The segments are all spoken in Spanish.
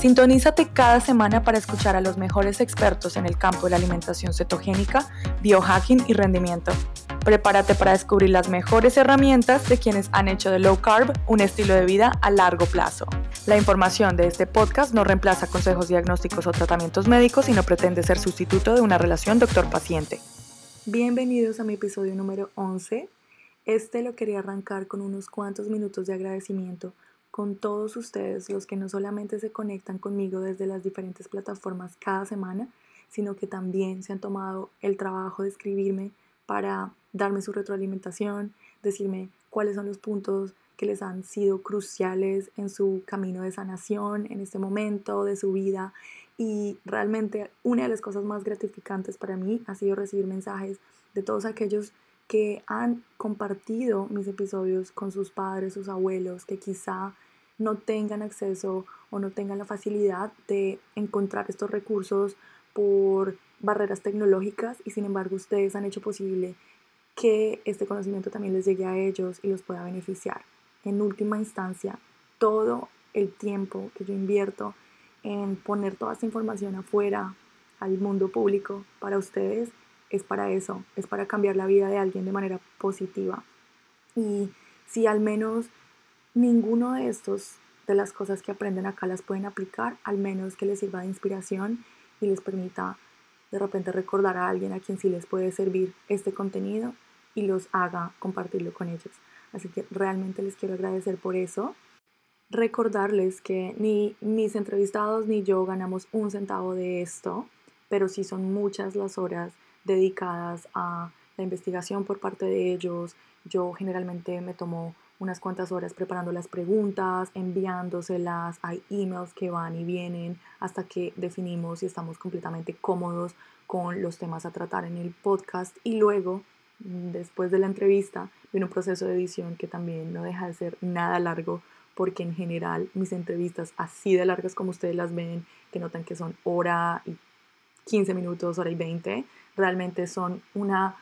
Sintonízate cada semana para escuchar a los mejores expertos en el campo de la alimentación cetogénica, biohacking y rendimiento. Prepárate para descubrir las mejores herramientas de quienes han hecho de low carb un estilo de vida a largo plazo. La información de este podcast no reemplaza consejos diagnósticos o tratamientos médicos y no pretende ser sustituto de una relación doctor-paciente. Bienvenidos a mi episodio número 11. Este lo quería arrancar con unos cuantos minutos de agradecimiento con todos ustedes, los que no solamente se conectan conmigo desde las diferentes plataformas cada semana, sino que también se han tomado el trabajo de escribirme para darme su retroalimentación, decirme cuáles son los puntos que les han sido cruciales en su camino de sanación, en este momento de su vida. Y realmente una de las cosas más gratificantes para mí ha sido recibir mensajes de todos aquellos que han compartido mis episodios con sus padres, sus abuelos, que quizá no tengan acceso o no tengan la facilidad de encontrar estos recursos por barreras tecnológicas y sin embargo ustedes han hecho posible que este conocimiento también les llegue a ellos y los pueda beneficiar. En última instancia, todo el tiempo que yo invierto en poner toda esta información afuera al mundo público para ustedes es para eso, es para cambiar la vida de alguien de manera positiva. Y si al menos ninguno de estos de las cosas que aprenden acá las pueden aplicar, al menos que les sirva de inspiración y les permita de repente recordar a alguien a quien sí les puede servir este contenido y los haga compartirlo con ellos. Así que realmente les quiero agradecer por eso. Recordarles que ni mis entrevistados ni yo ganamos un centavo de esto, pero sí son muchas las horas dedicadas a la investigación por parte de ellos. Yo generalmente me tomo unas cuantas horas preparando las preguntas, enviándoselas, hay emails que van y vienen hasta que definimos si estamos completamente cómodos con los temas a tratar en el podcast y luego, después de la entrevista, viene un proceso de edición que también no deja de ser nada largo porque en general mis entrevistas así de largas como ustedes las ven, que notan que son hora y 15 minutos, hora y 20, realmente son una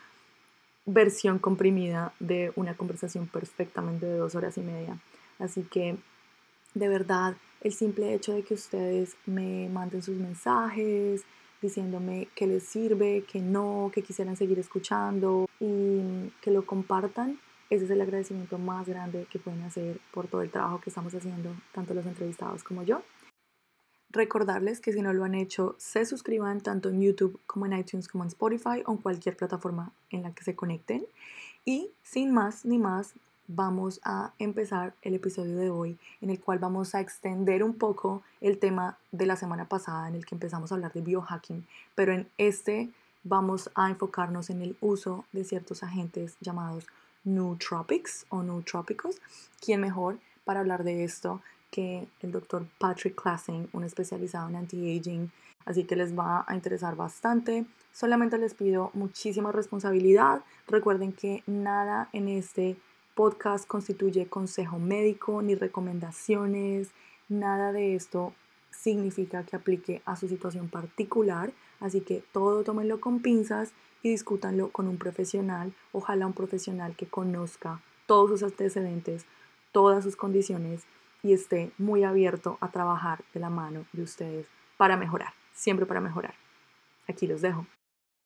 versión comprimida de una conversación perfectamente de dos horas y media. Así que, de verdad, el simple hecho de que ustedes me manden sus mensajes diciéndome que les sirve, que no, que quisieran seguir escuchando y que lo compartan, ese es el agradecimiento más grande que pueden hacer por todo el trabajo que estamos haciendo, tanto los entrevistados como yo. Recordarles que si no lo han hecho, se suscriban tanto en YouTube como en iTunes como en Spotify o en cualquier plataforma en la que se conecten. Y sin más ni más, vamos a empezar el episodio de hoy en el cual vamos a extender un poco el tema de la semana pasada en el que empezamos a hablar de biohacking, pero en este vamos a enfocarnos en el uso de ciertos agentes llamados nootropics o nootrópicos. ¿Quién mejor para hablar de esto que el doctor Patrick Classing, un especializado en anti-aging, así que les va a interesar bastante. Solamente les pido muchísima responsabilidad. Recuerden que nada en este podcast constituye consejo médico ni recomendaciones. Nada de esto significa que aplique a su situación particular, así que todo tómenlo con pinzas y discútanlo con un profesional, ojalá un profesional que conozca todos sus antecedentes, todas sus condiciones y esté muy abierto a trabajar de la mano de ustedes para mejorar, siempre para mejorar. Aquí los dejo.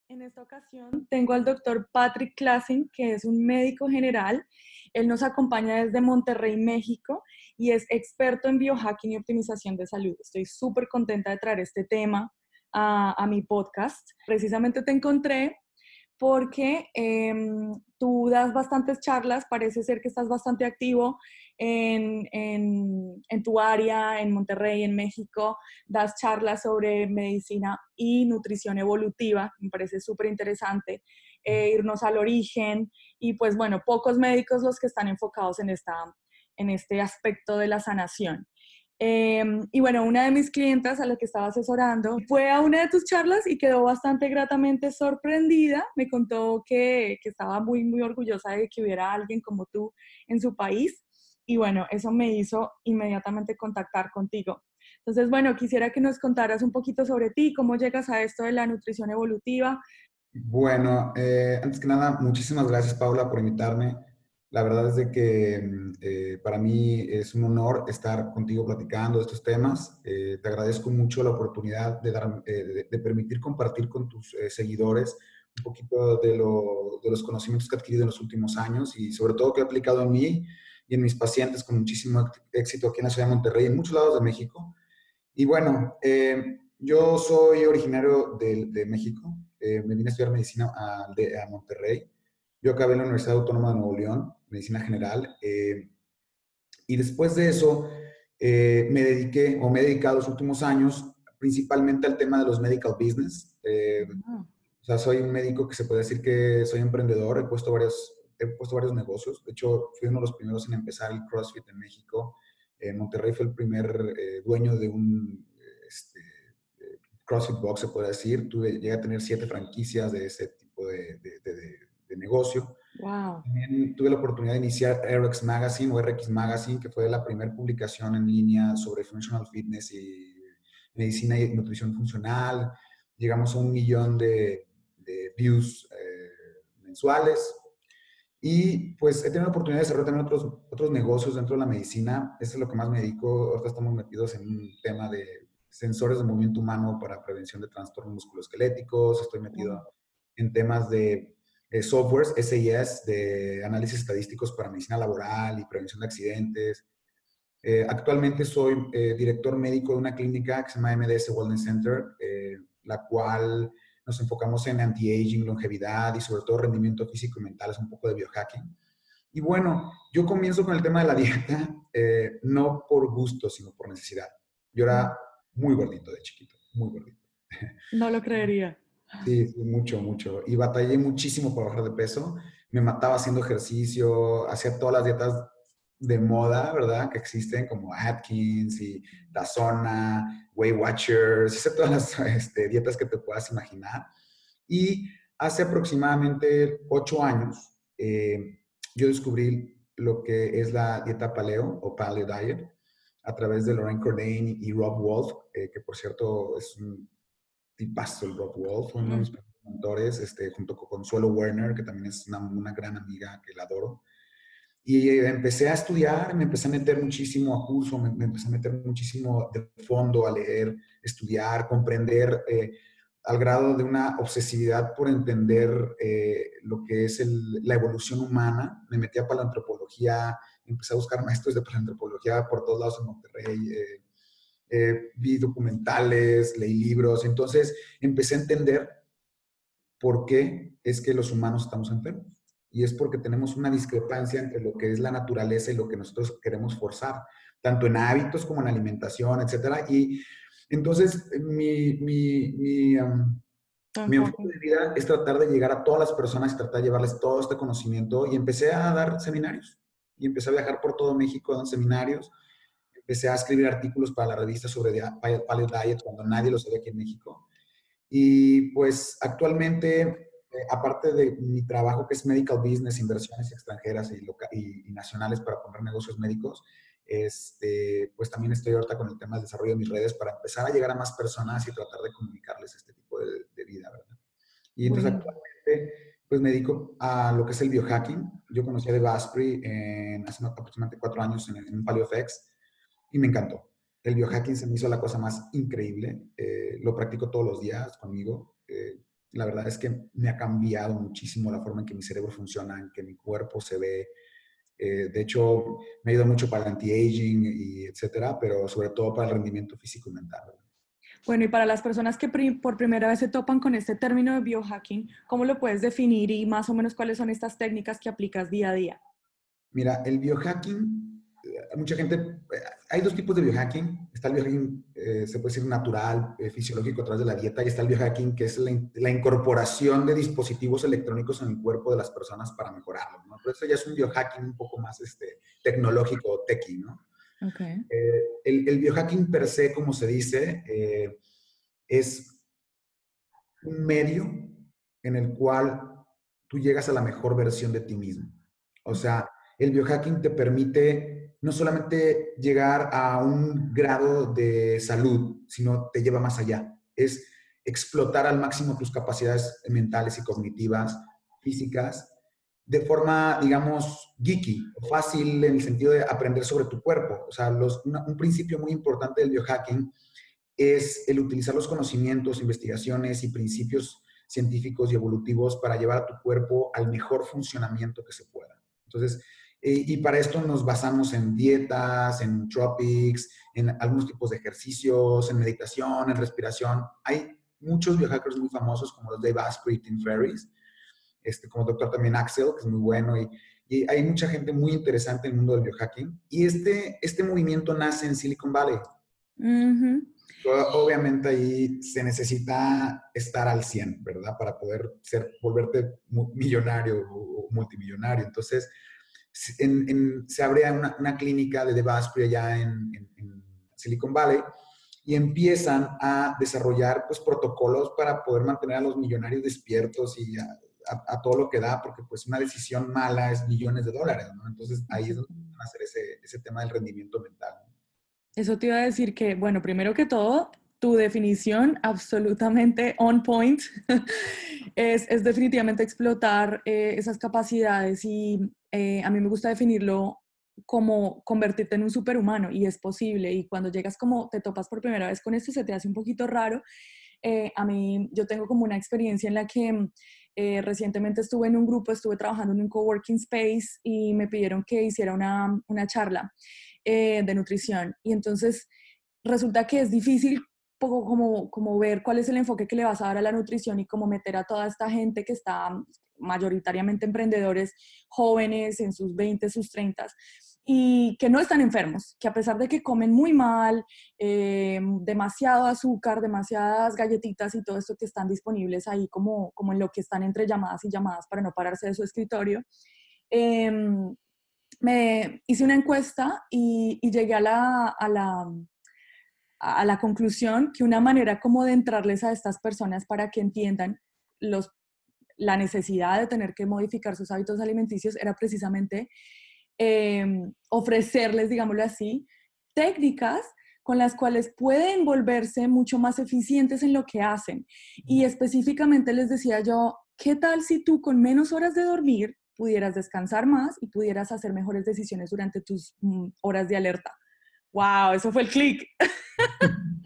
En esta ocasión tengo al doctor Patrick Classing, que es un médico general. Él nos acompaña desde Monterrey, México, y es experto en biohacking y optimización de salud. Estoy súper contenta de traer este tema a, mi podcast. Precisamente te encontré porque em, tú das bastantes charlas, parece ser que estás bastante activo en, tu área, en Monterrey, en México, das charlas sobre medicina y nutrición evolutiva, me parece súper interesante eh, irnos al origen y pues bueno, pocos médicos los que están enfocados en, esta, en este aspecto de la sanación. Em, y bueno, una de mis clientas a la que estaba asesorando fue a una de tus charlas y quedó bastante gratamente sorprendida. Me contó que, que, estaba muy, muy orgullosa de que hubiera alguien como tú en su país. Y bueno, eso me hizo inmediatamente contactar contigo. Entonces, bueno, quisiera que nos contaras un poquito sobre ti, cómo llegas a esto de la nutrición evolutiva. Bueno, eh, antes que nada, muchísimas gracias Paula por invitarme. La verdad es de que mm, eh, para mí es un honor estar contigo platicando de estos temas. Eh, te agradezco mucho la oportunidad de, dar, eh, de, permitir compartir con tus seguidores un poquito de, lo, de, los conocimientos que he adquirido en los últimos años y sobre todo que he aplicado en mí y en mis pacientes con muchísimo éxito aquí en la ciudad de Monterrey, en muchos lados de México. Y bueno, yo soy originario de, de México. me vine a estudiar medicina a, a Monterrey. Yo acabé en la Universidad Autónoma de Nuevo León medicina general. Eh, y después de eso, eh, me dediqué o me he dedicado los últimos años principalmente al tema de los medical business. Eh, ah. O sea, soy un médico que se puede decir que soy emprendedor, he puesto varios, he puesto varios negocios. De hecho, fui uno de los primeros en empezar el CrossFit en México. En Monterrey fue el primer dueño de un este, CrossFit Box, se puede decir. Tuve, llegué a tener siete franquicias de ese tipo de, de, de negocio. Wow. También tuve la oportunidad de iniciar RX Magazine o RX Magazine, que fue la primera publicación en línea sobre functional fitness y medicina y nutrición funcional. Llegamos a un millón de, views eh, mensuales. Y pues he tenido la oportunidad de desarrollar también otros, otros negocios dentro de la medicina. Eso es lo que más me dedico. Ahora estamos metidos en un tema de sensores de movimiento humano para prevención de trastornos musculoesqueléticos. Estoy metido en temas de eh, softwares, SIS, de análisis estadísticos para medicina laboral y prevención de accidentes. Eh, actualmente soy eh, director médico de una clínica que se llama MDS Wellness Center, la cual nos enfocamos en anti-aging, longevidad y sobre todo rendimiento físico y mental, es un poco de biohacking. Y bueno, yo comienzo con el tema de la dieta, no por gusto, sino por necesidad. Yo era muy gordito de chiquito, muy gordito. No lo creería. Sí, mucho, mucho. Y batallé muchísimo para bajar de peso. Me mataba haciendo ejercicio, hacía todas las dietas de moda, ¿verdad? Que existen, como Atkins y Dazona, Weight Watchers, hice todas las este, dietas que te puedas imaginar. Y hace aproximadamente ocho años, eh, yo descubrí lo que es la dieta paleo o paleo diet a través de Lorraine Cordain y Rob Wolf, eh, que por cierto es un tipazo el Rob Wolf, uno de mis mentores, este, junto con Consuelo Werner, que también es una, una, gran amiga que la adoro. Y empecé a estudiar, me empecé a meter muchísimo a curso, me, empecé a meter muchísimo de fondo a leer, estudiar, comprender, eh, al grado de una obsesividad por entender eh, lo que es el, la evolución humana. Me metí a paleoantropología, empecé a buscar maestros de paleoantropología por todos lados en Monterrey. Eh, eh, vi documentales, leí libros, entonces empecé a entender por qué es que los humanos estamos enfermos. Y es porque tenemos una discrepancia entre lo que es la naturaleza y lo que nosotros queremos forzar, tanto en hábitos como en alimentación, etc. Y entonces mi, mi, mi, mi enfoque de vida es tratar de llegar a todas las personas y tratar de llevarles todo este conocimiento. Y empecé a dar seminarios. Y empecé a viajar por todo México dando seminarios empecé a escribir artículos para la revista sobre Paleo Diet cuando nadie lo sabía aquí en México. Y pues actualmente, eh, aparte de mi trabajo que es medical business, inversiones extranjeras y, y, nacionales para poner negocios médicos, este, pues también estoy ahorita con el tema del desarrollo de mis redes para empezar a llegar a más personas y tratar de comunicarles este tipo de, vida, ¿verdad? Y entonces actualmente pues me dedico a lo que es el biohacking. Yo conocí a Deva Asprey en, hace aproximadamente cuatro años en, en PaleoFX y me encantó. El biohacking se me hizo la cosa más increíble. Eh, lo practico todos los días conmigo. Eh, la verdad es que me ha cambiado muchísimo la forma en que mi cerebro funciona, en que mi cuerpo se ve. Eh, de hecho, me ha ido mucho para el anti-aging y etcétera, pero sobre todo para el rendimiento físico y mental. Bueno, y para las personas que por primera vez se topan con este término de biohacking, ¿cómo lo puedes definir y más o menos cuáles son estas técnicas que aplicas día a día? Mira, el biohacking mucha gente, eh, hay dos tipos de biohacking. Está el biohacking, eh, se puede decir natural, eh, fisiológico a través de la dieta, y está el biohacking, que es la, incorporación de dispositivos electrónicos en el cuerpo de las personas para mejorarlo, ¿no? Pero eso ya es un biohacking un poco más este, tecnológico, techy, ¿no? Okay. el, el, biohacking per se, como se dice, es un medio en el cual tú llegas a la mejor versión de ti mismo. O sea, el biohacking te permite no solamente llegar a un grado de salud, sino te lleva más allá. Es explotar al máximo tus capacidades mentales y cognitivas, físicas, de forma, digamos, geeky fácil en el sentido de aprender sobre tu cuerpo. O sea, un principio muy importante del biohacking es el utilizar los conocimientos, investigaciones y principios científicos y evolutivos para llevar a tu cuerpo al mejor funcionamiento que se pueda. Entonces, y para esto nos basamos en dietas, en tropics, en algunos tipos de ejercicios, en meditación, en respiración. Hay muchos biohackers muy famosos como los Dave Asprey y Tim Ferriss, este, como doctor también Axel, que es muy bueno, y, hay mucha gente muy interesante en el mundo del biohacking. Y este, este movimiento nace en Silicon Valley. Obviamente ahí se necesita estar al 100, ¿verdad? Para poder ser, volverte millonario o multimillonario. Entonces, se abre una, clínica de Devasprey allá en, en, Silicon Valley y empiezan a desarrollar pues, protocolos para poder mantener a los millonarios despiertos y a, todo lo que da, porque pues una decisión mala es millones de dólares. Entonces ahí es donde van a hacer ese, ese tema del rendimiento mental. Eso te iba a decir que, bueno, primero que todo, tu definición absolutamente on point es, es, definitivamente explotar eh, esas capacidades y eh, a mí me gusta definirlo como convertirte en un superhumano y es posible y cuando llegas como te topas por primera vez con esto se te hace un poquito raro. Eh, a mí yo tengo como una experiencia en la que recientemente estuve en un grupo, estuve trabajando en un coworking space y me pidieron que hiciera una, una charla eh, de nutrición. Y entonces resulta que es difícil poco como, como ver cuál es el enfoque que le vas a dar a la nutrición y cómo meter a toda esta gente que está mayoritariamente emprendedores jóvenes en sus 20, sus 30 y que no están enfermos, que a pesar de que comen muy mal, eh, demasiado azúcar, demasiadas galletitas y todo esto que están disponibles ahí como, como en lo que están entre llamadas y llamadas para no pararse de su escritorio, eh, me hice una encuesta y, llegué a la, a, la, a la conclusión que una manera como de entrarles a estas personas para que entiendan los, la necesidad de tener que modificar sus hábitos alimenticios era precisamente em, ofrecerles, digámoslo así, técnicas con las cuales pueden volverse mucho más eficientes en lo que hacen. Y específicamente les decía yo, ¿qué tal si tú con menos horas de dormir pudieras descansar más y pudieras hacer mejores decisiones durante tus mm, horas de alerta. ¡Wow! Eso fue el clic.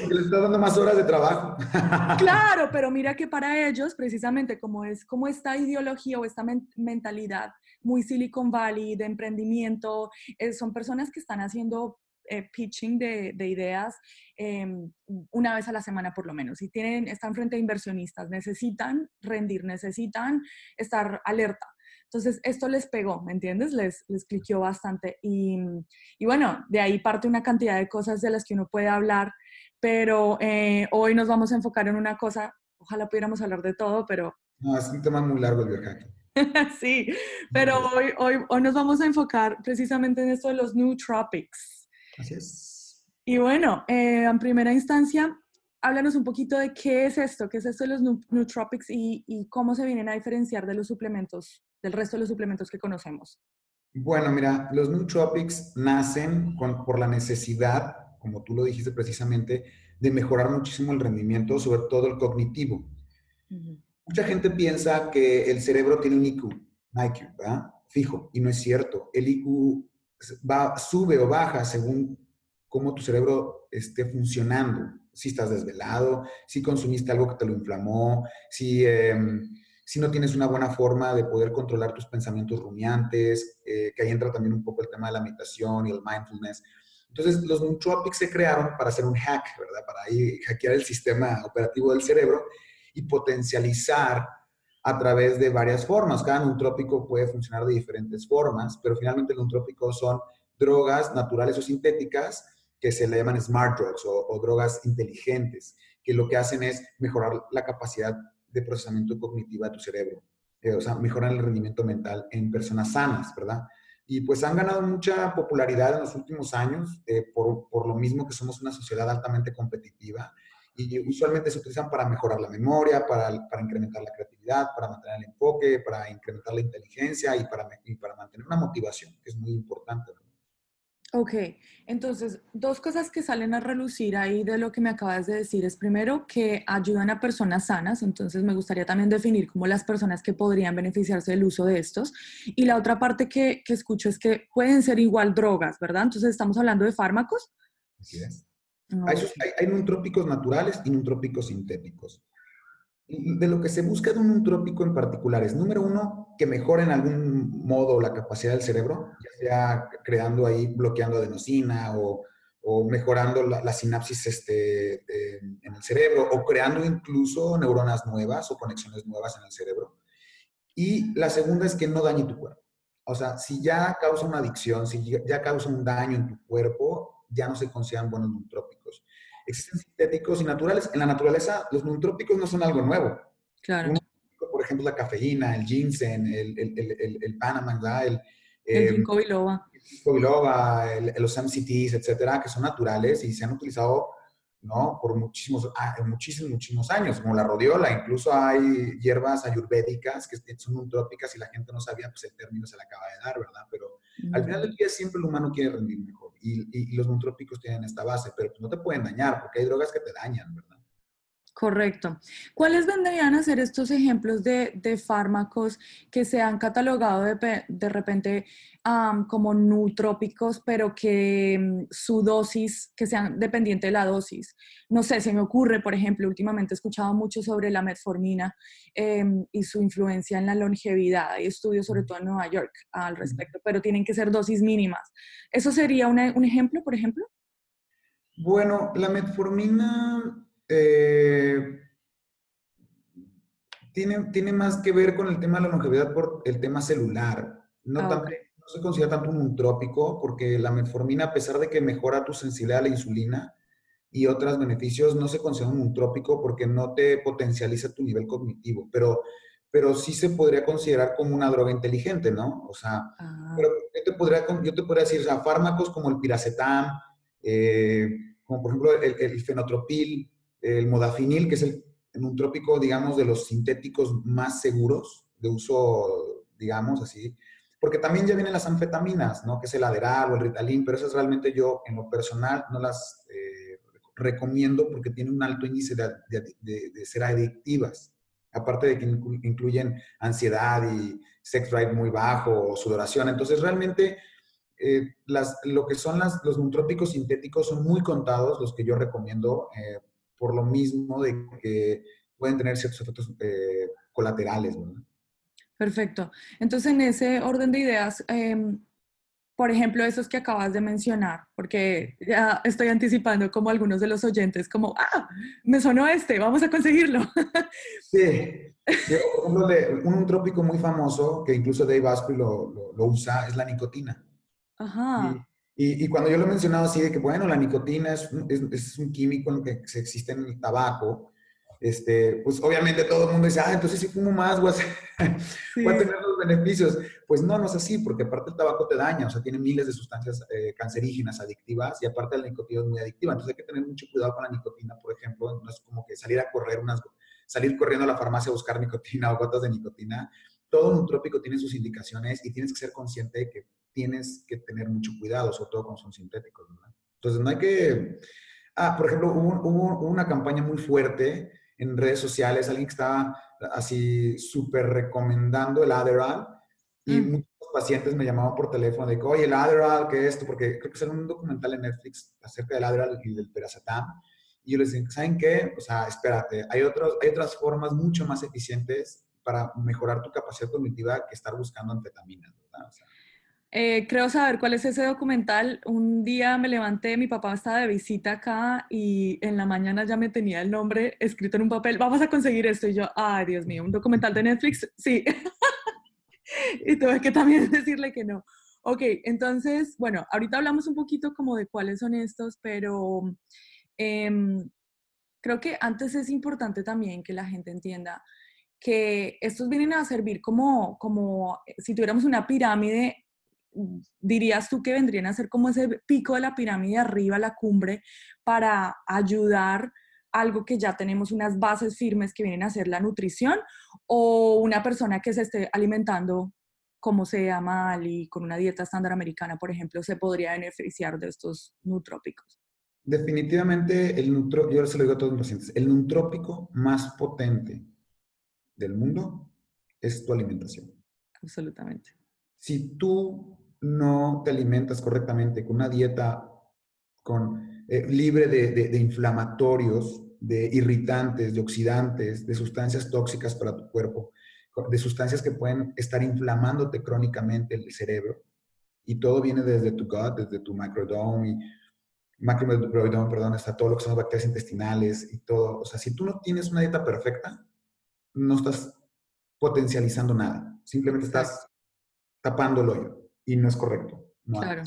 Porque les está dando más horas de trabajo. claro, pero mira que para ellos, precisamente como es como esta ideología o esta mentalidad muy Silicon Valley de emprendimiento, eh, son personas que están haciendo eh, pitching de, ideas em, una vez a la semana por lo menos. Y tienen, están frente a inversionistas, necesitan rendir, necesitan estar alerta. Entonces, esto les pegó, ¿me entiendes? Les, les cliqueó bastante. Y, y, bueno, de ahí parte una cantidad de cosas de las que uno puede hablar, pero eh, hoy nos vamos a enfocar en una cosa, ojalá pudiéramos hablar de todo, pero... No, es un tema muy largo el biohacking. sí, pero hoy, hoy, hoy nos vamos a enfocar precisamente en esto de los nootropics. Así es. Y bueno, eh, en primera instancia, háblanos un poquito de qué es esto, qué es esto de los nootropics y, y cómo se vienen a diferenciar de los suplementos del resto de los suplementos que conocemos? Bueno, mira, los nootropics nacen por la necesidad, como tú lo dijiste precisamente, de mejorar muchísimo el rendimiento, sobre todo el cognitivo. Mucha gente piensa que el cerebro tiene un IQ, IQ, ¿verdad? Fijo, y no es cierto. El IQ va, sube o baja según cómo tu cerebro esté funcionando. Si estás desvelado, si consumiste algo que te lo inflamó, si... Em, si no tienes una buena forma de poder controlar tus pensamientos rumiantes, eh, que ahí entra también un poco el tema de la meditación y el mindfulness. Entonces, los nootropics se crearon para hacer un hack, ¿verdad? Para ahí hackear el sistema operativo del cerebro y potencializar a través de varias formas. Cada nootrópico puede funcionar de diferentes formas, pero finalmente los nootrópicos son drogas naturales o sintéticas que se le llaman smart drugs o drogas inteligentes, que lo que hacen es mejorar la capacidad de procesamiento cognitivo de tu cerebro. Eh, o sea, mejoran el rendimiento mental en personas sanas, ¿verdad? Y pues han ganado mucha popularidad en los últimos años eh, por, por, lo mismo que somos una sociedad altamente competitiva y usualmente se utilizan para mejorar la memoria, para, para incrementar la creatividad, para mantener el enfoque, para incrementar la inteligencia y para, y para mantener una motivación, que es muy importante. Ok, entonces, dos cosas que salen a relucir ahí de lo que me acabas de decir es primero que ayudan a personas sanas, entonces me gustaría también definir como las personas que podrían beneficiarse del uso de estos. Y la otra parte que, que escucho es que pueden ser igual drogas, ¿verdad? Entonces, estamos hablando de fármacos. Así es. Hay, hay, hay nutrópicos naturales y nutrópicos sintéticos de lo que se busca de un nutrópico en particular es, número uno, que mejore en algún modo la capacidad del cerebro, ya sea creando ahí, bloqueando adenosina o, o mejorando la, sinapsis este, en el cerebro o creando incluso neuronas nuevas o conexiones nuevas en el cerebro. Y la segunda es que no dañe tu cuerpo. O sea, si ya causa una adicción, si ya causa un daño en tu cuerpo, ya no se consideran buenos nutrópicos. Existen sintéticos y naturales. En la naturaleza, los nutrópicos no son algo nuevo. Claro. por ejemplo, la cafeína, el ginseng, el, el, el, el Panama, el, el em, ginkgo biloba. los MCTs, etcétera, que son naturales y se han utilizado ¿no? por muchísimos, ah, muchísimos, muchísimos años, como la rodiola. Incluso hay hierbas ayurvédicas que son nutrópicas y la gente no sabía, pues el término se le acaba de dar, ¿verdad? Pero al final del día siempre el humano quiere rendir mejor y, y, los nutrópicos tienen esta base, pero pues no te pueden dañar porque hay drogas que te dañan, ¿verdad? Correcto. ¿Cuáles vendrían a ser estos ejemplos de, de fármacos que se han catalogado de, de repente como nutrópicos, pero que mm, su dosis, que sean dependiente de la dosis? No sé, se me ocurre, por ejemplo, últimamente he escuchado mucho sobre la metformina em, y su influencia en la longevidad. Hay estudios sobre todo en Nueva York al respecto, pero tienen que ser dosis mínimas. ¿Eso sería un ejemplo, por ejemplo? Bueno, la metformina eh, tiene, tiene más que ver con el tema de la longevidad por el tema celular. No, ah, no se considera tanto un nutrópico porque la metformina, a pesar de que mejora tu sensibilidad a la insulina y otros beneficios, no se considera un nutrópico porque no te potencializa tu nivel cognitivo. Pero, pero sí se podría considerar como una droga inteligente, ¿no? O sea, ah. pero yo, te podría, yo te podría decir, o sea, fármacos como el piracetam, eh, como por ejemplo el, el fenotropil, el modafinil, que es el nutrópico, digamos, de los sintéticos más seguros de uso, digamos, así. Porque también ya vienen las anfetaminas, ¿no? Que es el Adderall o el Ritalin, pero esas realmente yo, en lo personal, no las eh, recomiendo porque tienen un alto índice de, ser adictivas. Aparte de que incluyen ansiedad y sex drive muy bajo o sudoración. Entonces, realmente, eh, las, lo que son las, los nutrópicos sintéticos son muy contados, los que yo recomiendo. Eh, por lo mismo de que pueden tener ciertos efectos eh, colaterales. Perfecto. Entonces, en ese orden de ideas, em, por ejemplo, esos que acabas de mencionar, porque ya estoy anticipando como algunos de los oyentes, como, ah, me sonó este, vamos a conseguirlo. Sí, un trópico muy famoso, que incluso Dave Asprey lo, lo, usa, es la nicotina. Ajá. Y, cuando yo lo he mencionado así de que, bueno, la nicotina es, es, un químico en que se existe en el tabaco, este, pues obviamente todo el mundo dice, ah, entonces si fumo más voy a, tener los beneficios. Pues no, no es así, porque aparte el tabaco te daña, o sea, tiene miles de sustancias eh, cancerígenas, adictivas, y aparte la nicotina es muy adictiva. Entonces hay que tener mucho cuidado con la nicotina, por ejemplo, no es como que salir a correr unas, salir corriendo a la farmacia a buscar nicotina o gotas de nicotina. Todo nutrópico tiene sus indicaciones y tienes que ser consciente de que tienes que tener mucho cuidado, sobre todo cuando son sintéticos, ¿verdad? Entonces, no hay que... Ah, por ejemplo, hubo, una campaña muy fuerte en redes sociales, alguien que estaba así súper recomendando el Adderall y mm. muchos pacientes me llamaban por teléfono de que, oye, el Adderall, ¿qué es esto? Porque creo que es un documental en Netflix acerca del Adderall y del Piracetam. Y yo les dije, ¿saben qué? O sea, espérate, hay, otros, hay otras formas mucho más eficientes para mejorar tu capacidad cognitiva que estar buscando anfetaminas, ¿verdad? O sea, eh, creo saber cuál es ese documental. Un día me levanté, mi papá estaba de visita acá y en la mañana ya me tenía el nombre escrito en un papel. Vamos a conseguir esto. Y yo, ay, Dios mío, un documental de Netflix. Sí. y tuve que también decirle que no. Ok, entonces, bueno, ahorita hablamos un poquito como de cuáles son estos, pero em, creo que antes es importante también que la gente entienda que estos vienen a servir como, como si tuviéramos una pirámide dirías tú que vendrían a ser como ese pico de la pirámide arriba, la cumbre, para ayudar algo que ya tenemos unas bases firmes que vienen a ser la nutrición o una persona que se esté alimentando cómo sea mal y con una dieta estándar americana, por ejemplo, se podría beneficiar de estos nutrópicos? Definitivamente, el nutro, yo se lo digo a todos mis pacientes, el nutrópico más potente del mundo es tu alimentación. Absolutamente. Si tú no te alimentas correctamente con una dieta con, eh, libre de, de inflamatorios, de irritantes, de oxidantes, de sustancias tóxicas para tu cuerpo, de sustancias que pueden estar inflamándote crónicamente el cerebro. Y todo viene desde tu gut, desde tu microdome y macrobiome, perdón, está todo lo que son las bacterias intestinales y todo. O sea, si tú no tienes una dieta perfecta, no estás potencializando nada. Simplemente estás tapando el hoyo y no es correcto. claro.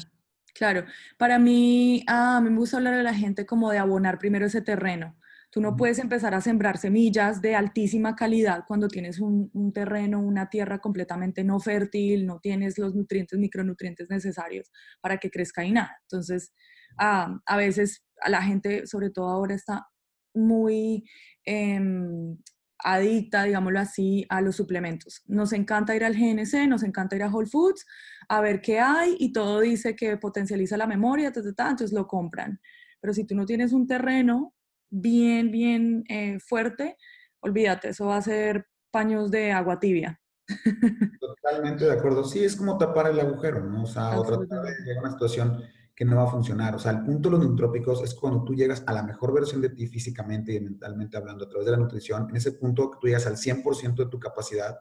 Claro, para mí, ah, me gusta hablar a la gente como de abonar primero ese terreno. Tú no puedes empezar a sembrar semillas de altísima calidad cuando tienes un, terreno, una tierra completamente no fértil, no tienes los nutrientes, micronutrientes necesarios para que crezca y nada. Entonces, ah, a veces a la gente, sobre todo ahora, está muy em, adicta, digámoslo así, a los suplementos. Nos encanta ir al GNC, nos encanta ir a Whole Foods, a ver qué hay y todo dice que potencializa la memoria, entonces lo compran. Pero si tú no tienes un terreno bien, bien eh, fuerte, olvídate, eso va a ser paños de agua tibia. Totalmente de acuerdo. Sí, es como tapar el agujero, ¿no? O sea, otra de una situación que no va a funcionar. O sea, el punto de los nutrópicos es cuando tú llegas a la mejor versión de ti físicamente y mentalmente hablando a través de la nutrición. En ese punto que tú llegas al 100% de tu capacidad,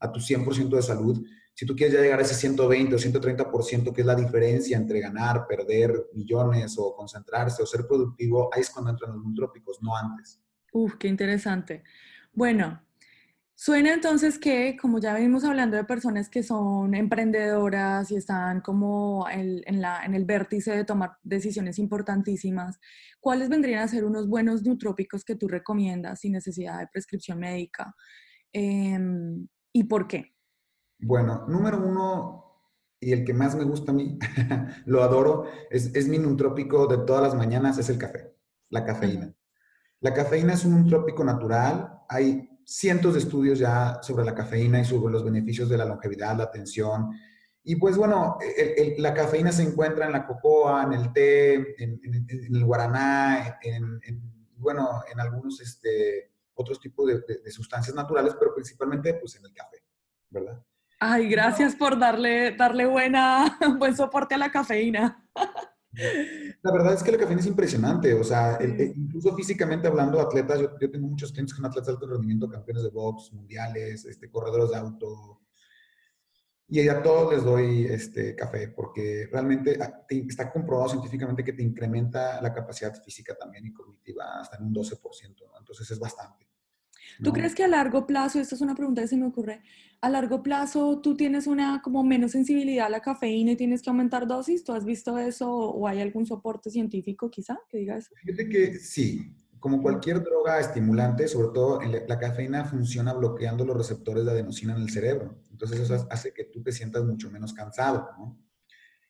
a tu 100% de salud. Si tú quieres llegar a ese 120 o 130%, que es la diferencia entre ganar, perder millones o concentrarse o ser productivo, ahí es cuando entran los nutrópicos, no antes. Uf, qué interesante. Bueno, suena entonces que, como ya venimos hablando de personas que son emprendedoras y están como en, la, en el vértice de tomar decisiones importantísimas, ¿cuáles vendrían a ser unos buenos nutrópicos que tú recomiendas sin necesidad de prescripción médica? Em, ¿Y por qué? Bueno, número uno, y el que más me gusta a mí, lo adoro, es, es mi nutrópico de todas las mañanas, es el café, la cafeína. La cafeína es un nutrópico natural. Hay cientos de estudios ya sobre la cafeína y sobre los beneficios de la longevidad, la atención. Y pues bueno, la cafeína se encuentra en la cocoa, en el té, en, el guaraná, en, bueno, en algunos este, otros tipos de, sustancias naturales, pero principalmente pues en el café, ¿verdad? Ay, gracias por darle, darle buena, buen soporte a la cafeína. La verdad es que la cafeína es impresionante, o sea, incluso físicamente hablando, atletas, yo, tengo muchos clientes que son atletas de alto rendimiento, campeones de box, mundiales, este, corredores de auto, y a todos les doy este, café porque realmente ah, está comprobado científicamente que te incrementa la capacidad física también y cognitiva hasta en un 12%, ¿no? entonces es bastante. ¿Tú crees que a largo plazo, esta es una pregunta que se me ocurre, a largo plazo tú tienes una como menos sensibilidad a la cafeína y tienes que aumentar dosis? ¿Tú has visto eso o hay algún soporte científico quizá que diga eso? Fíjate que sí, como cualquier droga estimulante, sobre todo la cafeína funciona bloqueando los receptores de adenosina en el cerebro. Entonces eso hace que tú te sientas mucho menos cansado, ¿no?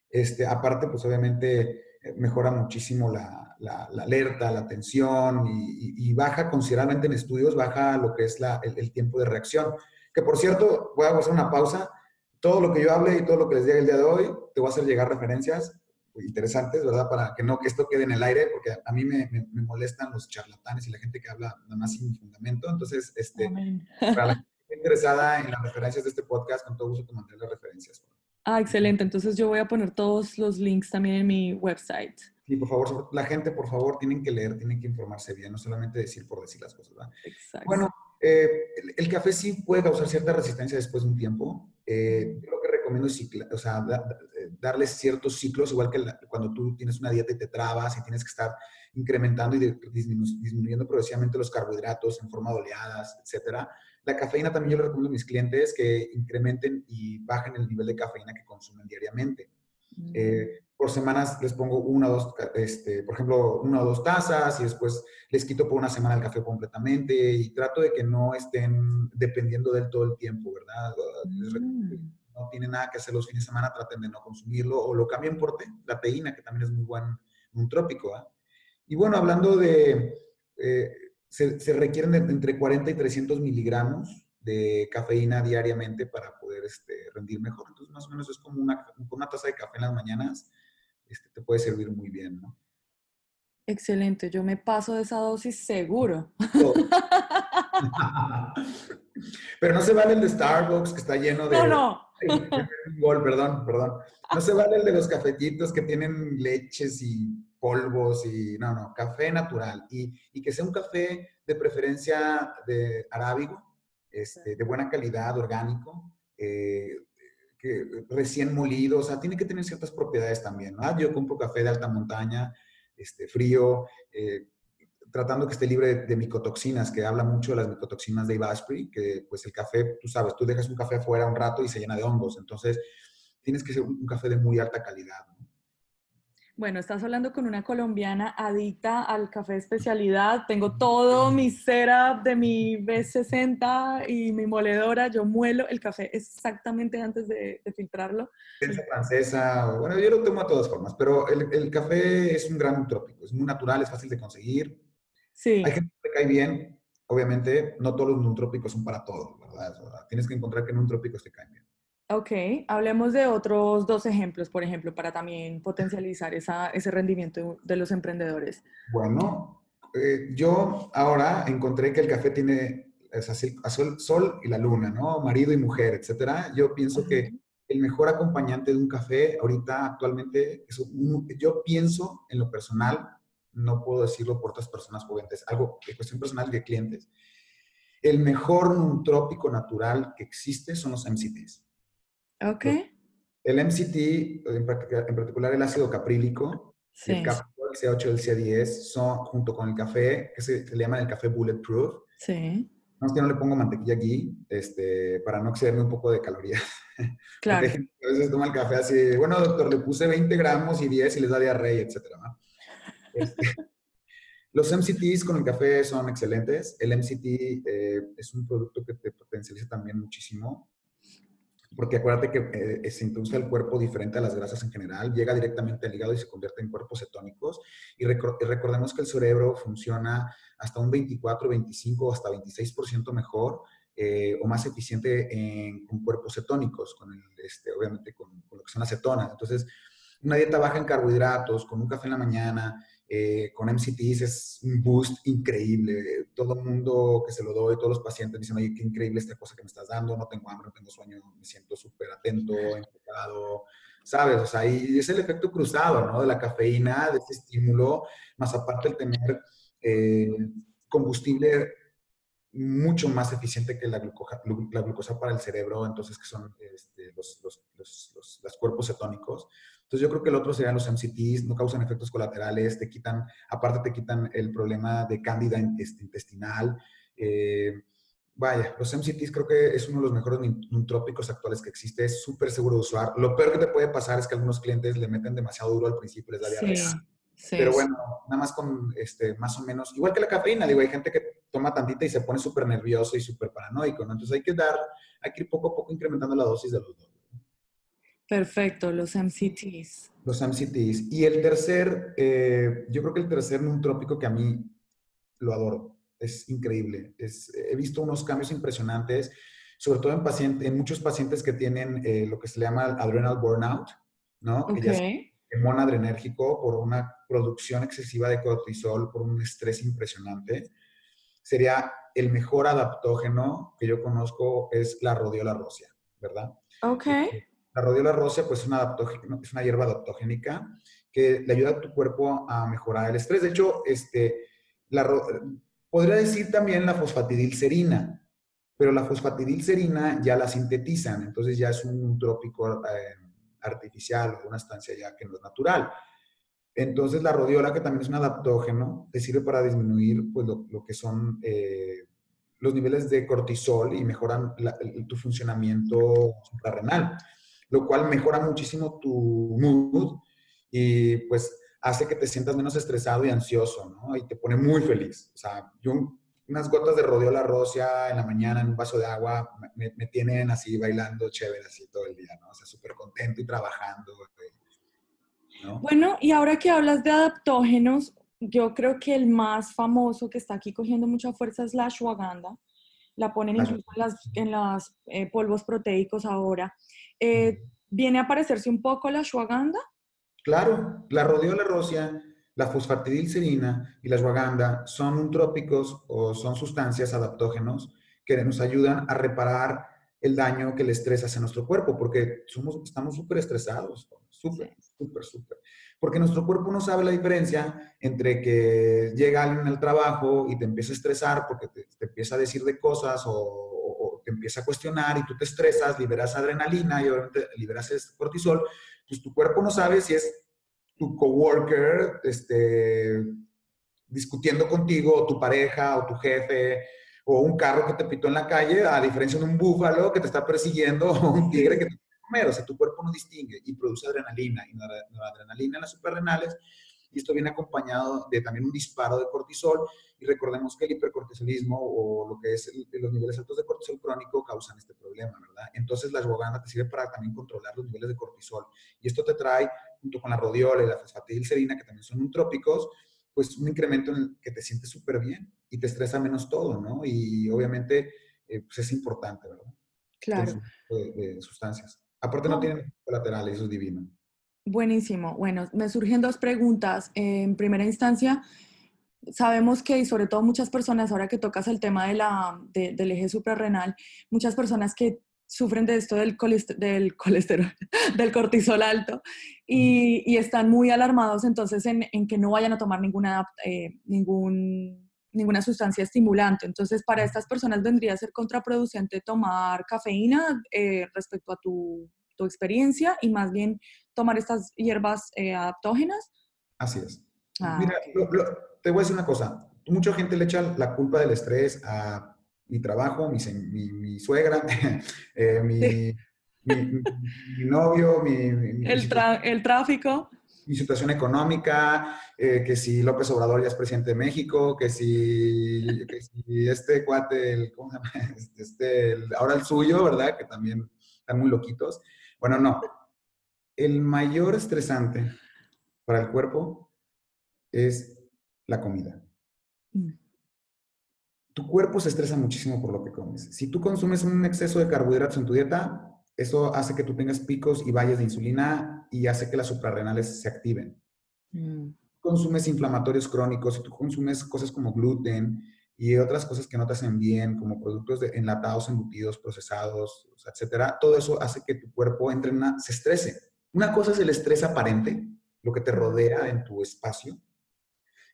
Este, aparte, pues obviamente mejora muchísimo la, alerta, la atención y, baja considerablemente en estudios, baja lo que es el, el, tiempo de reacción. Que por cierto, voy a hacer una pausa. Todo lo que yo hable y todo lo que les diga el día de hoy, te voy a hacer llegar referencias interesantes, ¿verdad? Para que no que esto quede en el aire, porque a mí me, me, molestan los charlatanes y la gente que habla nada más sin fundamento. Entonces, este, para la gente interesada en las referencias de este podcast, con todo gusto te mandaré las referencias. Ah, excelente. Entonces yo voy a poner todos los links también en mi website. Sí, por favor, la gente, por favor, tienen que leer, tienen que informarse bien, no solamente decir por decir las cosas, ¿verdad? Exacto. Bueno, eh, el, café sí puede causar cierta resistencia después de un tiempo. Eh, yo lo que recomiendo es o sea, darles ciertos ciclos, igual que cuando tú tienes una dieta y te trabas y tienes que estar incrementando y disminuyendo progresivamente los carbohidratos en forma de oleadas, etcétera. La cafeína también yo le recomiendo a mis clientes que incrementen y bajen el nivel de cafeína que consumen diariamente. Mm. Eh, por semanas les pongo una o dos, este, por ejemplo, una o dos tazas y después les quito por una semana el café completamente y trato de que no estén dependiendo de él todo el tiempo, ¿verdad? Mm no tiene nada que hacer los fines de semana, traten de no consumirlo o lo cambien por té, la teína, que también es muy buen, un trópico. ¿ah? Y bueno, hablando de, eh, se, requieren entre 40 y 300 miligramos de cafeína diariamente para poder este, rendir mejor. Entonces, más o menos es como una, una taza de café en las mañanas, este, te puede servir muy bien, ¿no? Excelente, yo me paso de esa dosis seguro. Pero no se vale el de Starbucks que está lleno de... No, no. Gol, perdón, perdón. No se vale el de los cafetitos que tienen leches y polvos y... No, no, café natural. Y, y que sea un café de preferencia de arábigo, este, de buena calidad, orgánico, eh, que, recién molido. O sea, tiene que tener ciertas propiedades también. ¿no? Yo compro café de alta montaña este, frío, eh, tratando que esté libre de, micotoxinas, que habla mucho de las micotoxinas de Ivaspri, que pues el café, tú sabes, tú dejas un café afuera un rato y se llena de hongos, entonces tienes que ser un, café de muy alta calidad. Bueno, estás hablando con una colombiana adicta al café de especialidad. Tengo todo mi setup de mi B60 y mi moledora. Yo muelo el café exactamente antes de, filtrarlo. Prensa francesa, bueno, yo lo tomo de todas formas, pero el, el, café es un gran trópico, es muy natural, es fácil de conseguir. Sí. Hay gente que cae bien, obviamente, no todos los nutrópicos son para todos, ¿verdad? Tienes que encontrar que nutrópicos te caen bien. Ok, hablemos de otros dos ejemplos, por ejemplo, para también potencializar esa, ese rendimiento de los emprendedores. Bueno, eh, yo ahora encontré que el café tiene azul, sol y la luna, ¿no? Marido y mujer, etcétera. Yo pienso que el mejor acompañante de un café ahorita actualmente, es yo pienso en lo personal, no puedo decirlo por otras personas joventes, algo de cuestión personal de clientes. El mejor nutrópico natural que existe son los MCTs. Ok. El MCT, en particular el ácido caprílico, el el C8 y el C10, son junto con el café, que se, le llama el café bulletproof. Sí. No, es que no le pongo mantequilla aquí, este, para no excederme un poco de calorías. Claro. a veces toma el café así, bueno, doctor, le puse 20 gramos y 10 y les da diarrea, etc. Este, los MCTs con el café son excelentes. El MCT eh, es un producto que te potencializa también muchísimo porque acuérdate que eh, se introduce al cuerpo diferente a las grasas en general, llega directamente al hígado y se convierte en cuerpos cetónicos. Y, recordemos que el cerebro funciona hasta un 24, 25 hasta 26% mejor eh, o más eficiente en, con cuerpos cetónicos, con el, este, obviamente con, con, lo que son las cetonas. Entonces, una dieta baja en carbohidratos, con un café en la mañana, eh, con MCTs es un boost increíble. Todo el mundo que se lo doy, todos los pacientes dicen, oye, qué increíble esta cosa que me estás dando, no tengo hambre, no tengo sueño, me siento súper atento, enfocado, ¿sabes? O sea, y es el efecto cruzado, ¿no? De la cafeína, de este estímulo, más aparte el tener eh, combustible mucho más eficiente que la glucosa, la glucosa para el cerebro, entonces que son este, los, los, los, los, cuerpos cetónicos. Entonces yo creo que el otro serían los MCTs, no causan efectos colaterales, te quitan, aparte te quitan el problema de cándida este, intestinal. Eh, vaya, los MCTs creo que es uno de los mejores nutrópicos actuales que existe, es súper seguro de usar. Lo peor que te puede pasar es que algunos clientes le meten demasiado duro al principio, les da diarrea. Pero bueno, nada más con, este, más o menos, igual que la cafeína, digo, hay gente que toma tantita y se pone súper nervioso y súper paranoico, ¿no? Entonces hay que dar, hay que ir poco a poco incrementando la dosis de los dos. Perfecto, los MCTs. Los MCTs. Y el tercer, eh, yo creo que el tercer trópico que a mí lo adoro, es increíble. Es, he visto unos cambios impresionantes, sobre todo en, paciente, en muchos pacientes que tienen eh, lo que se llama adrenal burnout, ¿no? Okay. Que ya adrenérgico por una producción excesiva de cortisol, por un estrés impresionante. Sería el mejor adaptógeno que yo conozco es la rodiola rosia, ¿verdad? Ok. La rodiola rosa, pues, es una, hierba adaptogénica que le ayuda a tu cuerpo a mejorar el estrés. De hecho, este, la, podría decir también la fosfatidilcerina, pero la fosfatidilcerina ya la sintetizan, entonces ya es un trópico eh, artificial una estancia ya que no es natural. Entonces, la rodiola, que también es un adaptógeno, te sirve para disminuir pues, lo, que son eh, los niveles de cortisol y mejoran tu funcionamiento suprarrenal lo cual mejora muchísimo tu mood y pues hace que te sientas menos estresado y ansioso, ¿no? Y te pone muy feliz. O sea, yo unas gotas de rodiola rosia en la mañana en un vaso de agua me, tienen así bailando chévere así todo el día, ¿no? O sea, súper contento y trabajando. ¿no? Bueno, y ahora que hablas de adaptógenos, yo creo que el más famoso que está aquí cogiendo mucha fuerza es la ashwagandha la ponen incluso en las, en las eh, polvos proteicos ahora. Eh, ¿Viene a parecerse un poco la ashwagandha? Claro, la rodiola rosia, la fosfatidilcerina y la ashwagandha son untrópicos o son sustancias adaptógenos que nos ayudan a reparar el daño que el estrés hace a nuestro cuerpo, porque somos, estamos súper estresados, súper, súper, súper. Porque nuestro cuerpo no sabe la diferencia entre que llega alguien al trabajo y te empieza a estresar porque te, empieza a decir de cosas o, te empieza a cuestionar y tú te estresas, liberas adrenalina y obviamente liberas cortisol, pues tu cuerpo no sabe si es tu coworker este, discutiendo contigo, o tu pareja, o tu jefe, o un carro que te pitó en la calle, a diferencia de un búfalo que te está persiguiendo, o un tigre que te comer. O sea, tu cuerpo no distingue y produce adrenalina y adrenalina en las suprarrenales. Y esto viene acompañado de también un disparo de cortisol. Y recordemos que el hipercortisolismo o lo que es los niveles altos de cortisol crónico causan este problema, ¿verdad? Entonces la ashwagandha te sirve para también controlar los niveles de cortisol. Y esto te trae, junto con la rodiola y la fosfatidilcerina, que también son untrópicos, pues un incremento en el que te sientes súper bien y te estresa menos todo, ¿no? Y obviamente, eh, pues es importante, ¿verdad? Claro. de sustancias. Aparte no tienen colaterales, eso es divino. Buenísimo. Bueno, me surgen dos preguntas. En primera instancia, sabemos que, y sobre todo muchas personas, ahora que tocas el tema de la, del eje suprarrenal, muchas personas que sufren de esto del, del colesterol, del cortisol alto, y, están muy alarmados entonces en, que no vayan a tomar ninguna, eh, ningún, ninguna sustancia estimulante. Entonces, para estas personas vendría a ser contraproducente tomar cafeína eh, respecto a tu tu experiencia y más bien tomar estas hierbas eh, adaptógenas? Así es. Ah, Mira, te voy a decir una cosa. Mucha gente le echa la culpa del estrés a mi trabajo, mi, mi, suegra, eh, mi, mi, novio, mi... El, el, tráfico. Mi situación económica, eh, que si López Obrador ya es presidente de México, que si, que si este cuate, el, ¿cómo se llama? Este, ahora el suyo, ¿verdad? Que también están muy loquitos. Bueno, no. El mayor estresante para el cuerpo es la comida. Mm. Tu cuerpo se estresa muchísimo por lo que comes. Si tú consumes un exceso de carbohidratos en tu dieta, eso hace que tú tengas picos y valles de insulina y hace que las suprarrenales se activen. Mm. Consumes inflamatorios crónicos, si tú consumes cosas como gluten, y otras cosas que no te hacen bien, como productos de, enlatados, embutidos, procesados, etcétera, todo eso hace que tu cuerpo entre en una, se estrese. Una cosa es el estrés aparente, lo que te rodea en tu espacio,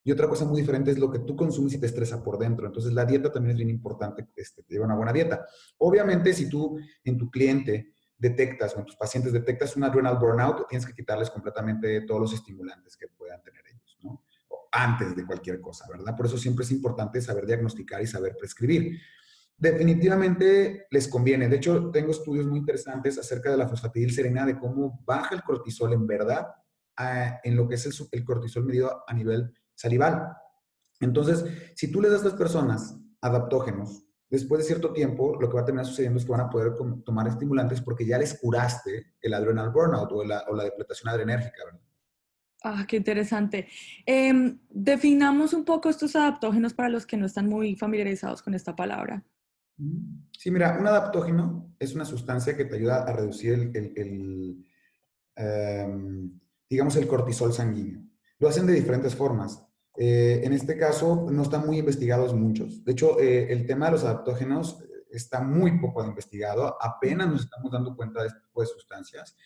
y otra cosa muy diferente es lo que tú consumes y te estresa por dentro. Entonces, la dieta también es bien importante, este, te lleva una buena dieta. Obviamente, si tú en tu cliente detectas o en tus pacientes detectas un adrenal burnout, tienes que quitarles completamente todos los estimulantes que puedan tener ellos, ¿no? Antes de cualquier cosa, ¿verdad? Por eso siempre es importante saber diagnosticar y saber prescribir. Definitivamente les conviene. De hecho, tengo estudios muy interesantes acerca de la fosfatidilcerina, de cómo baja el cortisol en verdad en lo que es el, cortisol medido a nivel salival. Entonces, si tú le das a estas personas adaptógenos, después de cierto tiempo, lo que va a terminar sucediendo es que van a poder tomar estimulantes porque ya les curaste el adrenal burnout o la, o la depletación adrenérgica, ¿verdad? Ah, qué interesante. Em, definamos un poco estos adaptógenos para los que no están muy familiarizados con esta palabra. Sí, mira, un adaptógeno es una sustancia que te ayuda a reducir el, em, digamos, el cortisol sanguíneo. Lo hacen de diferentes formas. Eh, en este caso, no están muy investigados muchos. De hecho, eh, el tema de los adaptógenos está muy poco investigado. Apenas nos estamos dando cuenta de este tipo de sustancias.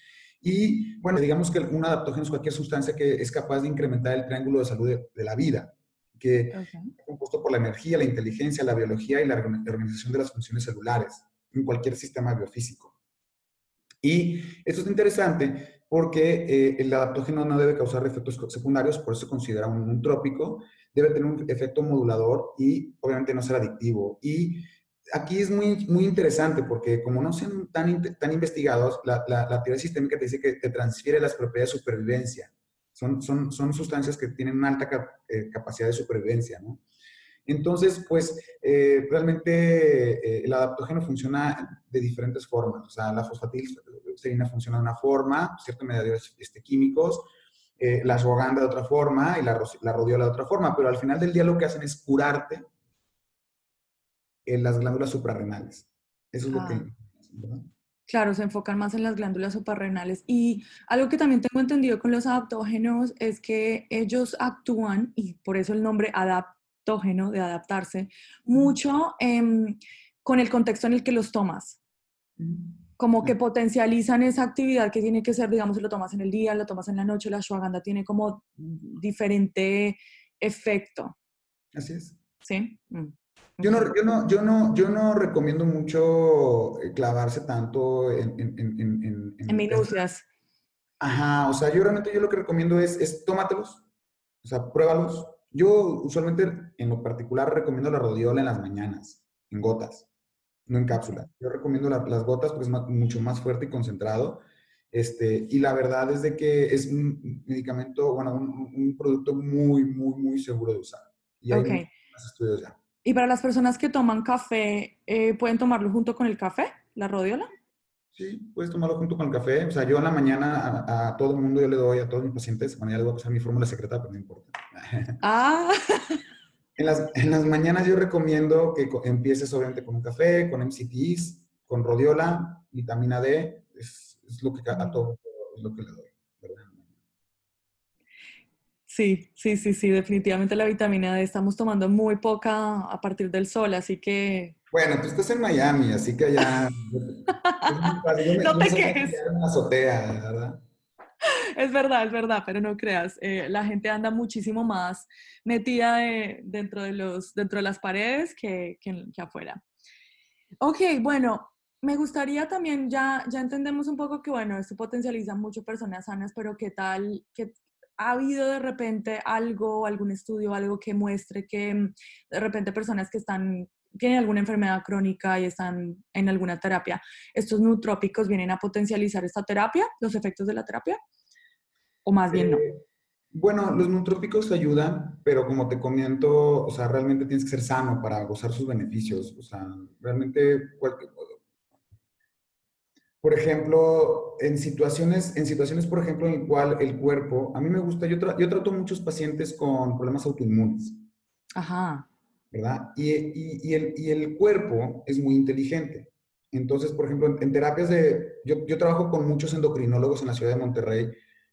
Y bueno, digamos que un adaptógeno es cualquier sustancia que es capaz de incrementar el triángulo de salud de, la vida, que es compuesto por la energía, la inteligencia, la biología y la organización de las funciones celulares en cualquier sistema biofísico. Y esto es interesante porque eh, el adaptógeno no debe causar efectos secundarios, por eso se considera un, un trópico, debe tener un efecto modulador y obviamente no ser adictivo. Y aquí es muy, muy interesante porque como no sean tan, tan investigados, la, la, teoría sistémica te dice que te transfiere las propiedades de supervivencia. Son, son, son sustancias que tienen una alta eh, capacidad de supervivencia, ¿no? Entonces, pues, eh, realmente eh, el adaptógeno funciona de diferentes formas. O sea, la fosfatilcerina funciona de una forma, ciertos mediadores este, químicos, la ashwagandha de otra forma y la, la rodiola de otra forma, pero al final del día lo que hacen es curarte en las glándulas suprarrenales. Eso es lo que... Ah. Claro, se enfocan más en las glándulas suprarrenales. Y algo que también tengo entendido con los adaptógenos es que ellos actúan, y por eso el nombre adaptógeno, de adaptarse, mucho em, con el contexto en el que los tomas. Como que potencializan esa actividad que tiene que ser, digamos, si lo tomas en el día, lo tomas en la noche, la ashwagandha tiene como diferente efecto. Así es. ¿Sí? Mm. Yo no, yo, no, yo, no, yo no recomiendo mucho eh, clavarse tanto en... En, en, en minucias. Ajá, o sea, yo realmente yo lo que recomiendo es, es tómatelos, o sea, pruébalos. Yo usualmente, en lo particular, recomiendo la rodiola en las mañanas, en gotas, no en cápsula. Yo recomiendo las gotas porque es mucho más fuerte y concentrado. Este, y la verdad es de que es un medicamento, bueno, un, producto muy, muy, muy seguro de usar. Y hay okay. estudios ya. Y para las personas que toman café, eh, ¿pueden tomarlo junto con el café, la rodiola? Sí, puedes tomarlo junto con el café. O sea, yo en la mañana a, todo el mundo, yo le doy a todos mis pacientes, bueno, ya les voy a pasar mi fórmula secreta, pero no importa. Ah. en, las, en las mañanas yo recomiendo que empieces obviamente con un café, con MCTs, con rodiola, vitamina D, es, es lo que a todo es lo que le doy. Sí, sí, sí, sí, definitivamente la vitamina D estamos tomando muy poca a partir del sol, así que... Bueno, tú estás en Miami, así que allá... no te quejes. azotea, ¿verdad? Es verdad, es verdad, pero no creas, eh, la gente anda muchísimo más metida dentro, de los, dentro de las paredes que, que, afuera. Ok, bueno, me gustaría también, ya, ya entendemos un poco que, bueno, esto potencializa mucho personas sanas, pero ¿qué tal, qué, ¿Ha habido de repente algo, algún estudio, algo que muestre que mm, de repente personas que están, tienen alguna enfermedad crónica y están en alguna terapia, estos nutrópicos vienen a potencializar esta terapia, los efectos de la terapia? ¿O más bien no? Eh, bueno, los nutrópicos ayudan, pero como te comento, o sea, realmente tienes que ser sano para gozar sus beneficios. O sea, realmente cualquier, por ejemplo, en situaciones, en situaciones, por ejemplo, en el cual el cuerpo, a mí me gusta, yo, yo trato muchos pacientes con problemas autoinmunes. Ajá. ¿Verdad? Y, y, y, el, y, el, cuerpo es muy inteligente. Entonces, por ejemplo, en, terapias de, yo, yo, trabajo con muchos endocrinólogos en la ciudad de Monterrey,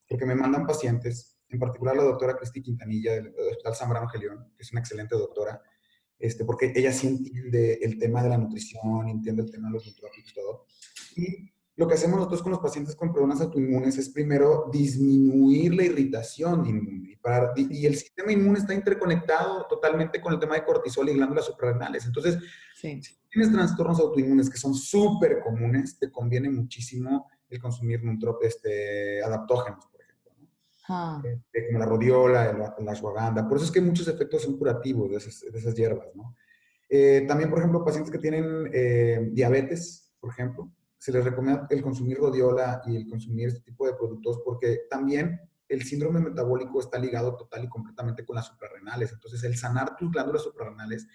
porque me mandan pacientes, en particular la doctora Cristi Quintanilla del Hospital Zambrano Gelión, que es una excelente doctora, este, porque ella sí entiende el tema de la nutrición, entiende el tema de los nutrópicos y todo. Y lo que hacemos nosotros con los pacientes con problemas autoinmunes es primero disminuir la irritación inmune. Y, el sistema inmune está interconectado totalmente con el tema de cortisol y glándulas suprarrenales. Entonces, si tienes trastornos autoinmunes que son súper comunes, te conviene muchísimo el consumir este, adaptógenos, por ejemplo. Ah. Este, como la rodiola, la, ashwagandha. Por eso es que muchos efectos son curativos de esas, hierbas. ¿no? Eh, también, por ejemplo, pacientes que tienen eh, diabetes, por ejemplo, se les recomienda el consumir rodiola y el consumir este tipo de productos porque también el síndrome metabólico está ligado total y completamente con las suprarrenales. Entonces, el sanar tus glándulas suprarrenales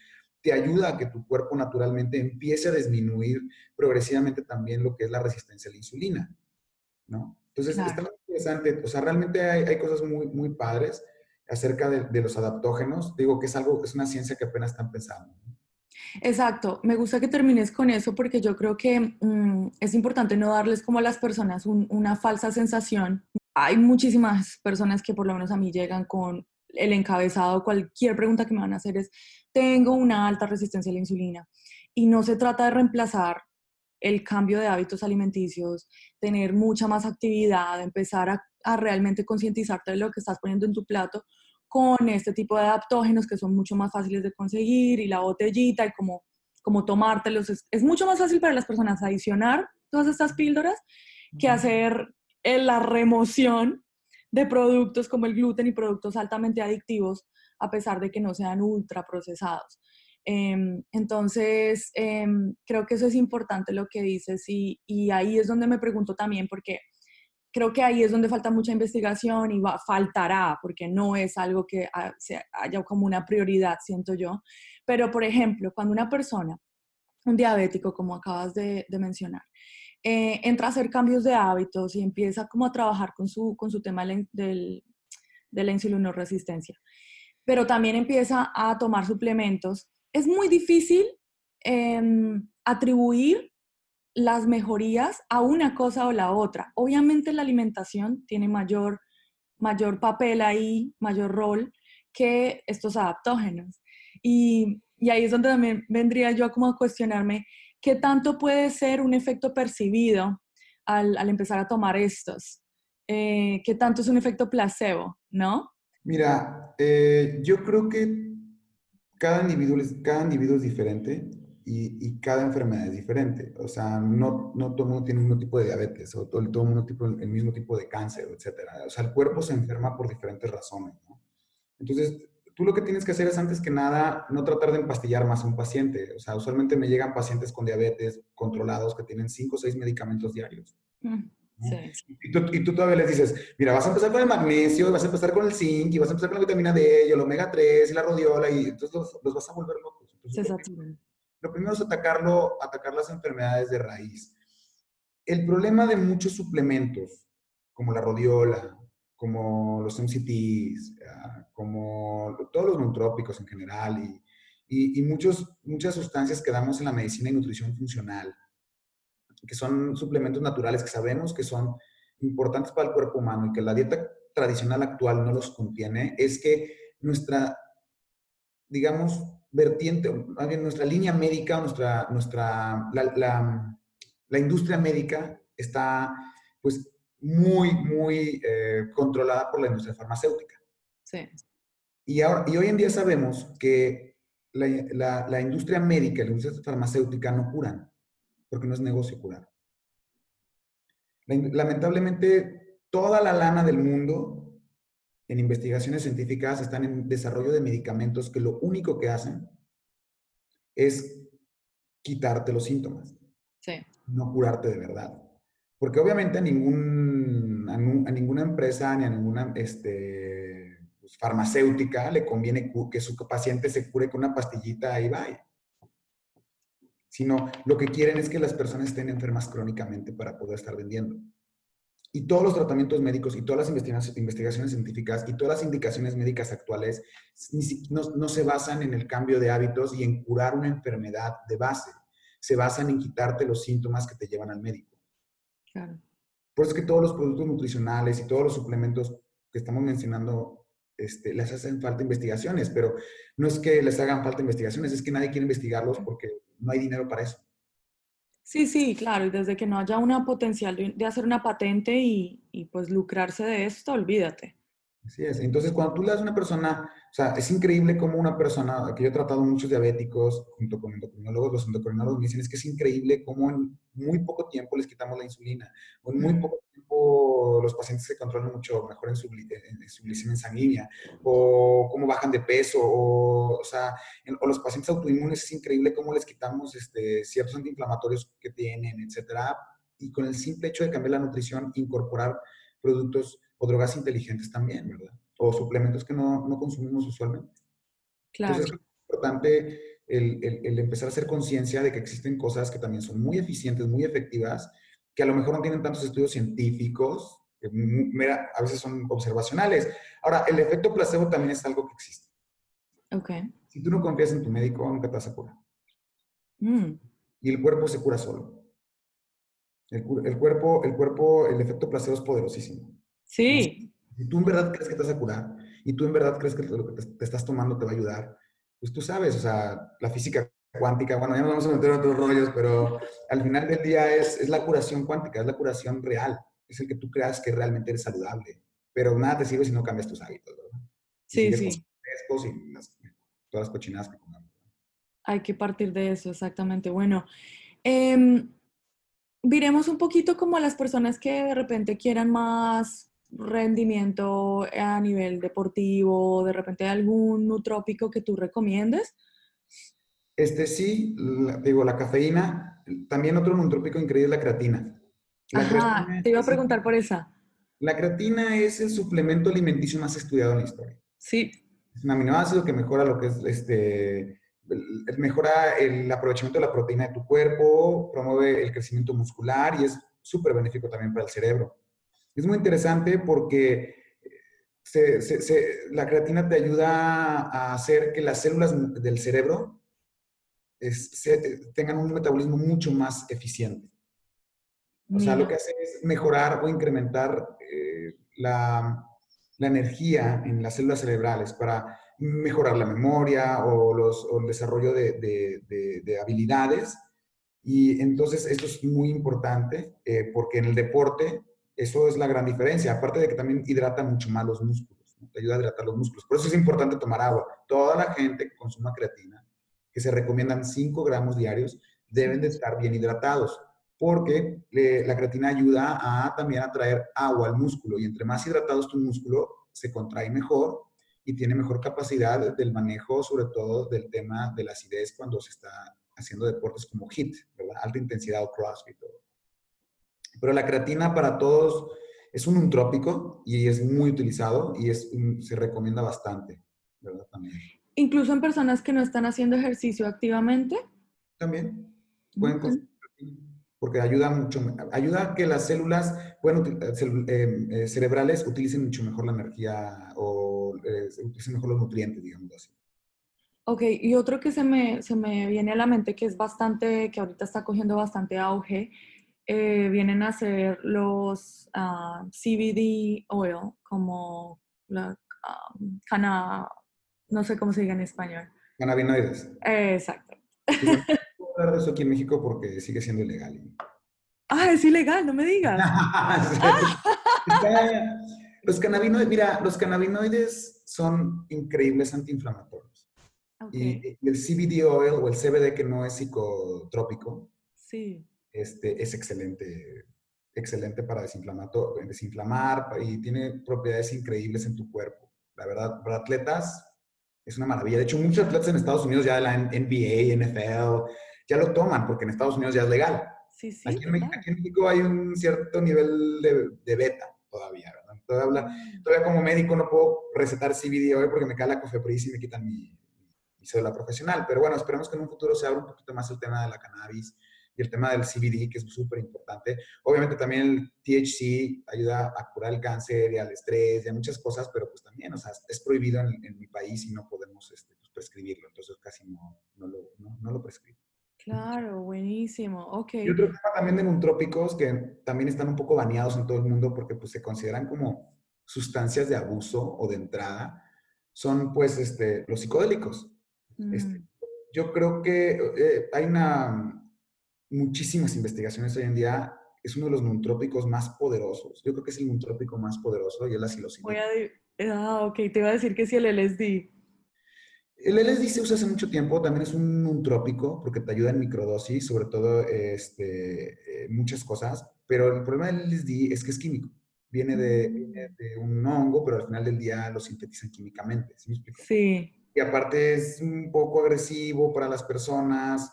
te ayuda a que tu cuerpo naturalmente empiece a disminuir progresivamente también lo que es la resistencia a la insulina, ¿no? Entonces, está muy interesante. O sea, realmente hay, cosas muy, muy padres acerca de, de, los adaptógenos. Digo que es algo, es una ciencia que apenas están pensando. ¿no? Exacto, me gusta que termines con eso porque yo creo que mm, es importante no darles como a las personas una falsa sensación. Hay muchísimas personas que por lo menos a mí llegan con el encabezado, cualquier pregunta que me van a hacer es, tengo una alta resistencia a la insulina y no se trata de reemplazar el cambio de hábitos alimenticios, tener mucha más actividad, empezar a, a realmente concientizarte de lo que estás poniendo en tu plato, con este tipo de adaptógenos que son mucho más fáciles de conseguir y la botellita y como, como tomártelos. Es, mucho más fácil para las personas adicionar todas estas píldoras que hacer eh, la remoción de productos como el gluten y productos altamente adictivos a pesar de que no sean ultra procesados. Em, entonces, em, creo que eso es importante lo que dices y, y ahí es donde me pregunto también, porque creo que ahí es donde falta mucha investigación y va, faltará, porque no es algo que haya como una prioridad, siento yo. Pero, por ejemplo, cuando una persona, un diabético, como acabas de, mencionar, eh, entra a hacer cambios de hábitos y empieza como a trabajar con su, con su tema del, de la insulinoresistencia, pero también empieza a tomar suplementos, es muy difícil em, atribuir las mejorías a una cosa o la otra. Obviamente la alimentación tiene mayor, mayor papel ahí, mayor rol que estos adaptógenos. Y, y ahí es donde también vendría yo como a cuestionarme qué tanto puede ser un efecto percibido al, al empezar a tomar estos. Eh, qué tanto es un efecto placebo, ¿no? Mira, eh, yo creo que cada individuo, cada individuo es diferente y, y, cada enfermedad es diferente. O sea, no, no todo el mundo tiene el mismo tipo de diabetes o todo, todo el mundo tipo, el mismo tipo de cáncer, etc. O sea, el cuerpo se enferma por diferentes razones, ¿no? Entonces, tú lo que tienes que hacer es antes que nada no tratar de empastillar más a un paciente. O sea, usualmente me llegan pacientes con diabetes controlados que tienen 5 o 6 medicamentos diarios. Mm, sí. Y, tú, y, tú, todavía les dices, mira, vas a empezar con el magnesio, vas a empezar con el zinc, y vas a empezar con la vitamina D, y el omega 3, y la rodiola, y entonces los, los vas a volver locos. Entonces, lo, primero es atacarlo, atacar las enfermedades de raíz. El problema de muchos suplementos, como la rodiola, como los MCTs, ah, como todos los neutrópicos en general y, y, muchos, muchas sustancias que damos en la medicina y nutrición funcional, que son suplementos naturales que sabemos que son importantes para el cuerpo humano y que la dieta tradicional actual no los contiene, es que nuestra, digamos, vertiente, nuestra línea médica, nuestra, nuestra, la, la, la industria médica está, pues, muy, muy eh, controlada por la industria farmacéutica. Sí. Y, ahora, y hoy en día sabemos que la, la, industria médica y la industria farmacéutica no curan, porque no es negocio curar. Lamentablemente, toda la lana del mundo en investigaciones científicas están en desarrollo de medicamentos que lo único que hacen es quitarte los síntomas, sí. no curarte de verdad. Porque obviamente a, ningún, a, ninguna empresa ni a ninguna este, pues, farmacéutica le conviene que su paciente se cure con una pastillita y vaya. Sino lo que quieren es que las personas estén enfermas crónicamente para poder estar vendiendo. Y todos los tratamientos médicos y todas las investigaciones científicas y todas las indicaciones médicas actuales no, no, se basan en el cambio de hábitos y en curar una enfermedad de base. Se basan en quitarte los síntomas que te llevan al médico. Por eso es que todos los productos nutricionales y todos los suplementos que estamos mencionando este, les hacen falta investigaciones, pero no es que les hagan falta investigaciones, es que nadie quiere investigarlos porque no hay dinero para eso. Sí, sí, claro, y desde que no haya una potencial de, hacer una patente y, y, pues lucrarse de esto, olvídate. Así es. Entonces, cuando tú le das a una persona o sea, es increíble cómo una persona, que yo he tratado muchos diabéticos junto con endocrinólogos, los endocrinólogos me dicen, es que es increíble cómo en muy poco tiempo les quitamos la insulina, o en muy poco tiempo los pacientes se controlan mucho mejor en su, en su glicemia sanguínea, o cómo bajan de peso, o, o sea, o los pacientes autoinmunes, es increíble cómo les quitamos este, ciertos antiinflamatorios que tienen, etcétera, y con el simple hecho de cambiar la nutrición, incorporar productos o drogas inteligentes también, ¿verdad? o suplementos que no, no consumimos usualmente. Claro. Entonces es importante el, el, empezar a hacer conciencia de que existen cosas que también son muy eficientes, muy efectivas, que a lo mejor no tienen tantos estudios científicos, que a veces son observacionales. Ahora, el efecto placebo también es algo que existe. Ok. Si tú no confías en tu médico, nunca te vas a curar. Mm. Y el cuerpo se cura solo. El, el, cuerpo, el cuerpo, el efecto placebo es poderosísimo. Sí. Si tú en verdad crees que te vas a curar y tú en verdad crees que lo que te, estás tomando te va a ayudar, pues tú sabes, o sea, la física cuántica, bueno, ya no vamos a meter en otros rollos, pero al final del día es, es la curación cuántica, es la curación real, es el que tú creas que realmente eres saludable, pero nada te sirve si no cambias tus hábitos, ¿verdad? Sí, sí. y todas las cochinadas que pongamos. Hay que partir de eso, exactamente. Bueno, eh, viremos un poquito como a las personas que de repente quieran más rendimiento a nivel deportivo, de repente algún nutrópico que tú recomiendes? Este sí, digo, la cafeína, también otro nutrópico increíble es la creatina. Ajá, te iba a preguntar por esa. La creatina es el suplemento alimenticio más estudiado en la historia. Sí. Es un aminoácido que mejora lo que es este, mejora el aprovechamiento de la proteína de tu cuerpo, promueve el crecimiento muscular y es súper benéfico también para el cerebro. Es muy interesante porque la creatina te ayuda a hacer que las células del cerebro tengan un metabolismo mucho más eficiente. O sea, lo que hace es mejorar o incrementar eh, la, la, energía en las células cerebrales para mejorar la memoria o, los, o el desarrollo de, de, de, habilidades. Y entonces esto es muy importante eh, porque en el deporte eso es la gran diferencia. Aparte de que también hidrata mucho más los músculos, te ayuda a hidratar los músculos. Por eso es importante tomar agua. Toda la gente que consuma creatina, que se recomiendan 5 gramos diarios, deben de estar bien hidratados porque la creatina ayuda a también a traer agua al músculo y entre más hidratado es tu músculo, se contrae mejor y tiene mejor capacidad del manejo, sobre todo del tema de la acidez cuando se está haciendo deportes como HIT, ¿verdad? Alta intensidad o CrossFit. Pero la creatina para todos es un untrópico y es muy utilizado y es, se recomienda bastante, ¿verdad? También. Incluso en personas que no están haciendo ejercicio activamente. También. Pueden porque ayuda mucho, ayuda a que las células bueno, eh, eh, cerebrales utilicen mucho mejor la energía o eh, utilicen mejor los nutrientes, digamos así. Ok, y otro que se me, se me viene a la mente que es bastante, que ahorita está cogiendo bastante auge, vienen a ser los ah, CBD oil, como la um, cana, no sé cómo se diga en español. Cannabinoides. exacto hablar de eso aquí en México porque sigue siendo ilegal. Ah, es ilegal, no me digas. los cannabinoides, mira, los cannabinoides son increíbles antiinflamatorios. Y, el CBD oil o el CBD que no es psicotrópico, sí. Este, es excelente, excelente para desinflamar y tiene propiedades increíbles en tu cuerpo. La verdad, para atletas es una maravilla. De hecho, muchos atletas en Estados Unidos ya de la NBA, NFL, ya lo toman, porque en Estados Unidos ya es legal. Sí, sí, aquí, en, México hay un cierto nivel de, beta todavía, ¿verdad? Todavía, mm. todavía, como médico no puedo recetar CBD hoy porque me cae la cofepris y me quitan mi, mi cédula profesional. Pero bueno, esperemos que en un futuro se abra un poquito más el tema de la cannabis y el tema del CBD, que es súper importante. Obviamente también el THC ayuda a curar el cáncer y al estrés y a muchas cosas, pero pues también, o sea, es prohibido en, mi país y no podemos este, pues, prescribirlo, entonces casi no, no, lo, no lo prescribo. Claro, buenísimo, ok. Y otro tema también de nutrópicos que también están un poco baneados en todo el mundo porque pues se consideran como sustancias de abuso o de entrada, son pues este, los psicodélicos. Este, mm. yo creo que eh, hay una, muchísimas investigaciones hoy en día, es uno de los nutrópicos más poderosos. Yo creo que es el nutrópico más poderoso y es la psilocibina. Ah, ok, te iba a decir que sí el LSD. El LSD se usa hace mucho tiempo, también es un, un trópico porque te ayuda en microdosis, sobre todo este, eh, muchas cosas, pero el problema del LSD es que es químico. Viene de, mm. de, un hongo, pero al final del día lo sintetizan químicamente, ¿sí me explico? Sí. Y aparte es un poco agresivo para las personas,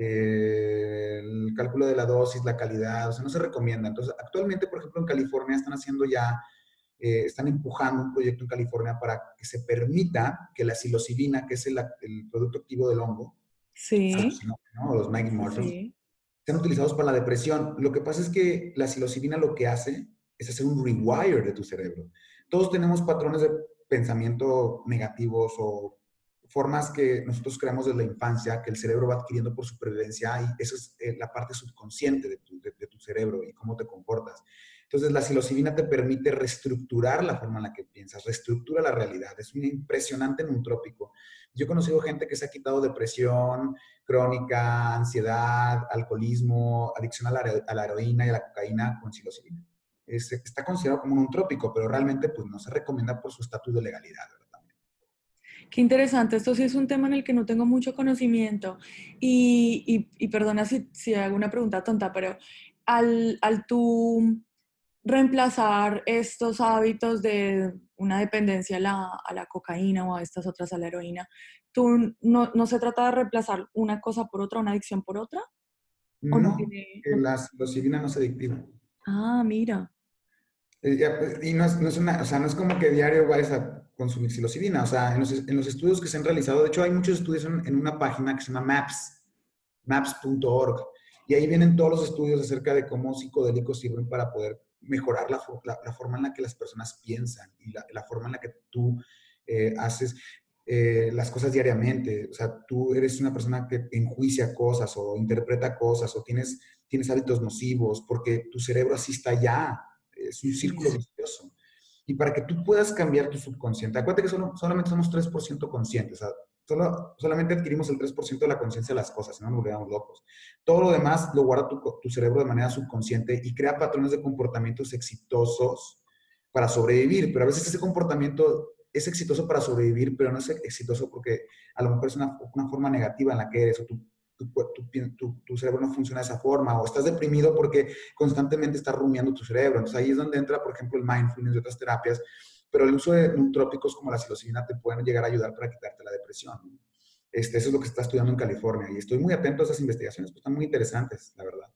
eh, el cálculo de la dosis, la calidad, o sea, no se recomienda. Entonces, actualmente, por ejemplo, en California están haciendo ya eh, están empujando un proyecto en California para que se permita que la psilocibina, que es el, producto activo del hongo, sí. los Maggie sí. sean utilizados para la depresión. Lo que pasa es que la psilocibina lo que hace es hacer un rewire de tu cerebro. Todos tenemos patrones de pensamiento negativos o formas que nosotros creamos desde la infancia, que el cerebro va adquiriendo por supervivencia y eso es eh, la parte subconsciente de tu, cerebro y cómo te comportas. Entonces, la psilocibina te permite reestructurar la forma en la que piensas, reestructura la realidad. Es un impresionante trópico. Yo he conocido gente que se ha quitado depresión crónica, ansiedad, alcoholismo, adicción a la, heroína y a la cocaína con psilocibina. está considerado como un trópico, pero realmente pues, no se recomienda por su estatus de legalidad. Qué interesante, esto sí es un tema en el que no tengo mucho conocimiento y, y, perdona si, si, hago una pregunta tonta, pero al, al tú reemplazar estos hábitos de una dependencia a la, a la, cocaína o a estas otras a la heroína. ¿Tú no, no, se trata de reemplazar una cosa por otra, una adicción por otra? No, no tiene... la psilocibina no es adictiva. Ah, mira. Eh, pues, y no es, no es, una, o sea, no es como que diario vayas a consumir psilocibina. O sea, en los, en los estudios que se han realizado, de hecho hay muchos estudios en, en una página que se llama MAPS, maps.org, y ahí vienen todos los estudios acerca de cómo psicodélicos sirven para poder mejorar la, la, forma en la que las personas piensan y la, forma en la que tú eh, haces. eh, las cosas diariamente. O sea, tú eres una persona que enjuicia cosas o interpreta cosas o tienes, tienes hábitos nocivos porque tu cerebro así está ya. Es un círculo vicioso. Y para que tú puedas cambiar tu subconsciente, acuérdate que solo, solamente somos 3% conscientes. O sea, solo, solamente adquirimos el 3% de la conciencia de las cosas, no nos volvemos locos. Todo lo demás lo guarda tu, tu cerebro de manera subconsciente y crea patrones de comportamientos exitosos para sobrevivir. Pero a veces ese comportamiento es exitoso para sobrevivir, pero no es exitoso porque a lo mejor es una, una forma negativa en la que eres o tu, tu, tu, cerebro no funciona de esa forma o estás deprimido porque constantemente estás rumiando tu cerebro. Entonces ahí es donde entra, por ejemplo, el mindfulness y otras terapias, pero el uso de neutrópicos como la psilocibina te pueden llegar a ayudar para quitarte la depresión. Este, eso es lo que se está estudiando en California y estoy muy atento a esas investigaciones, pues están muy interesantes, la verdad.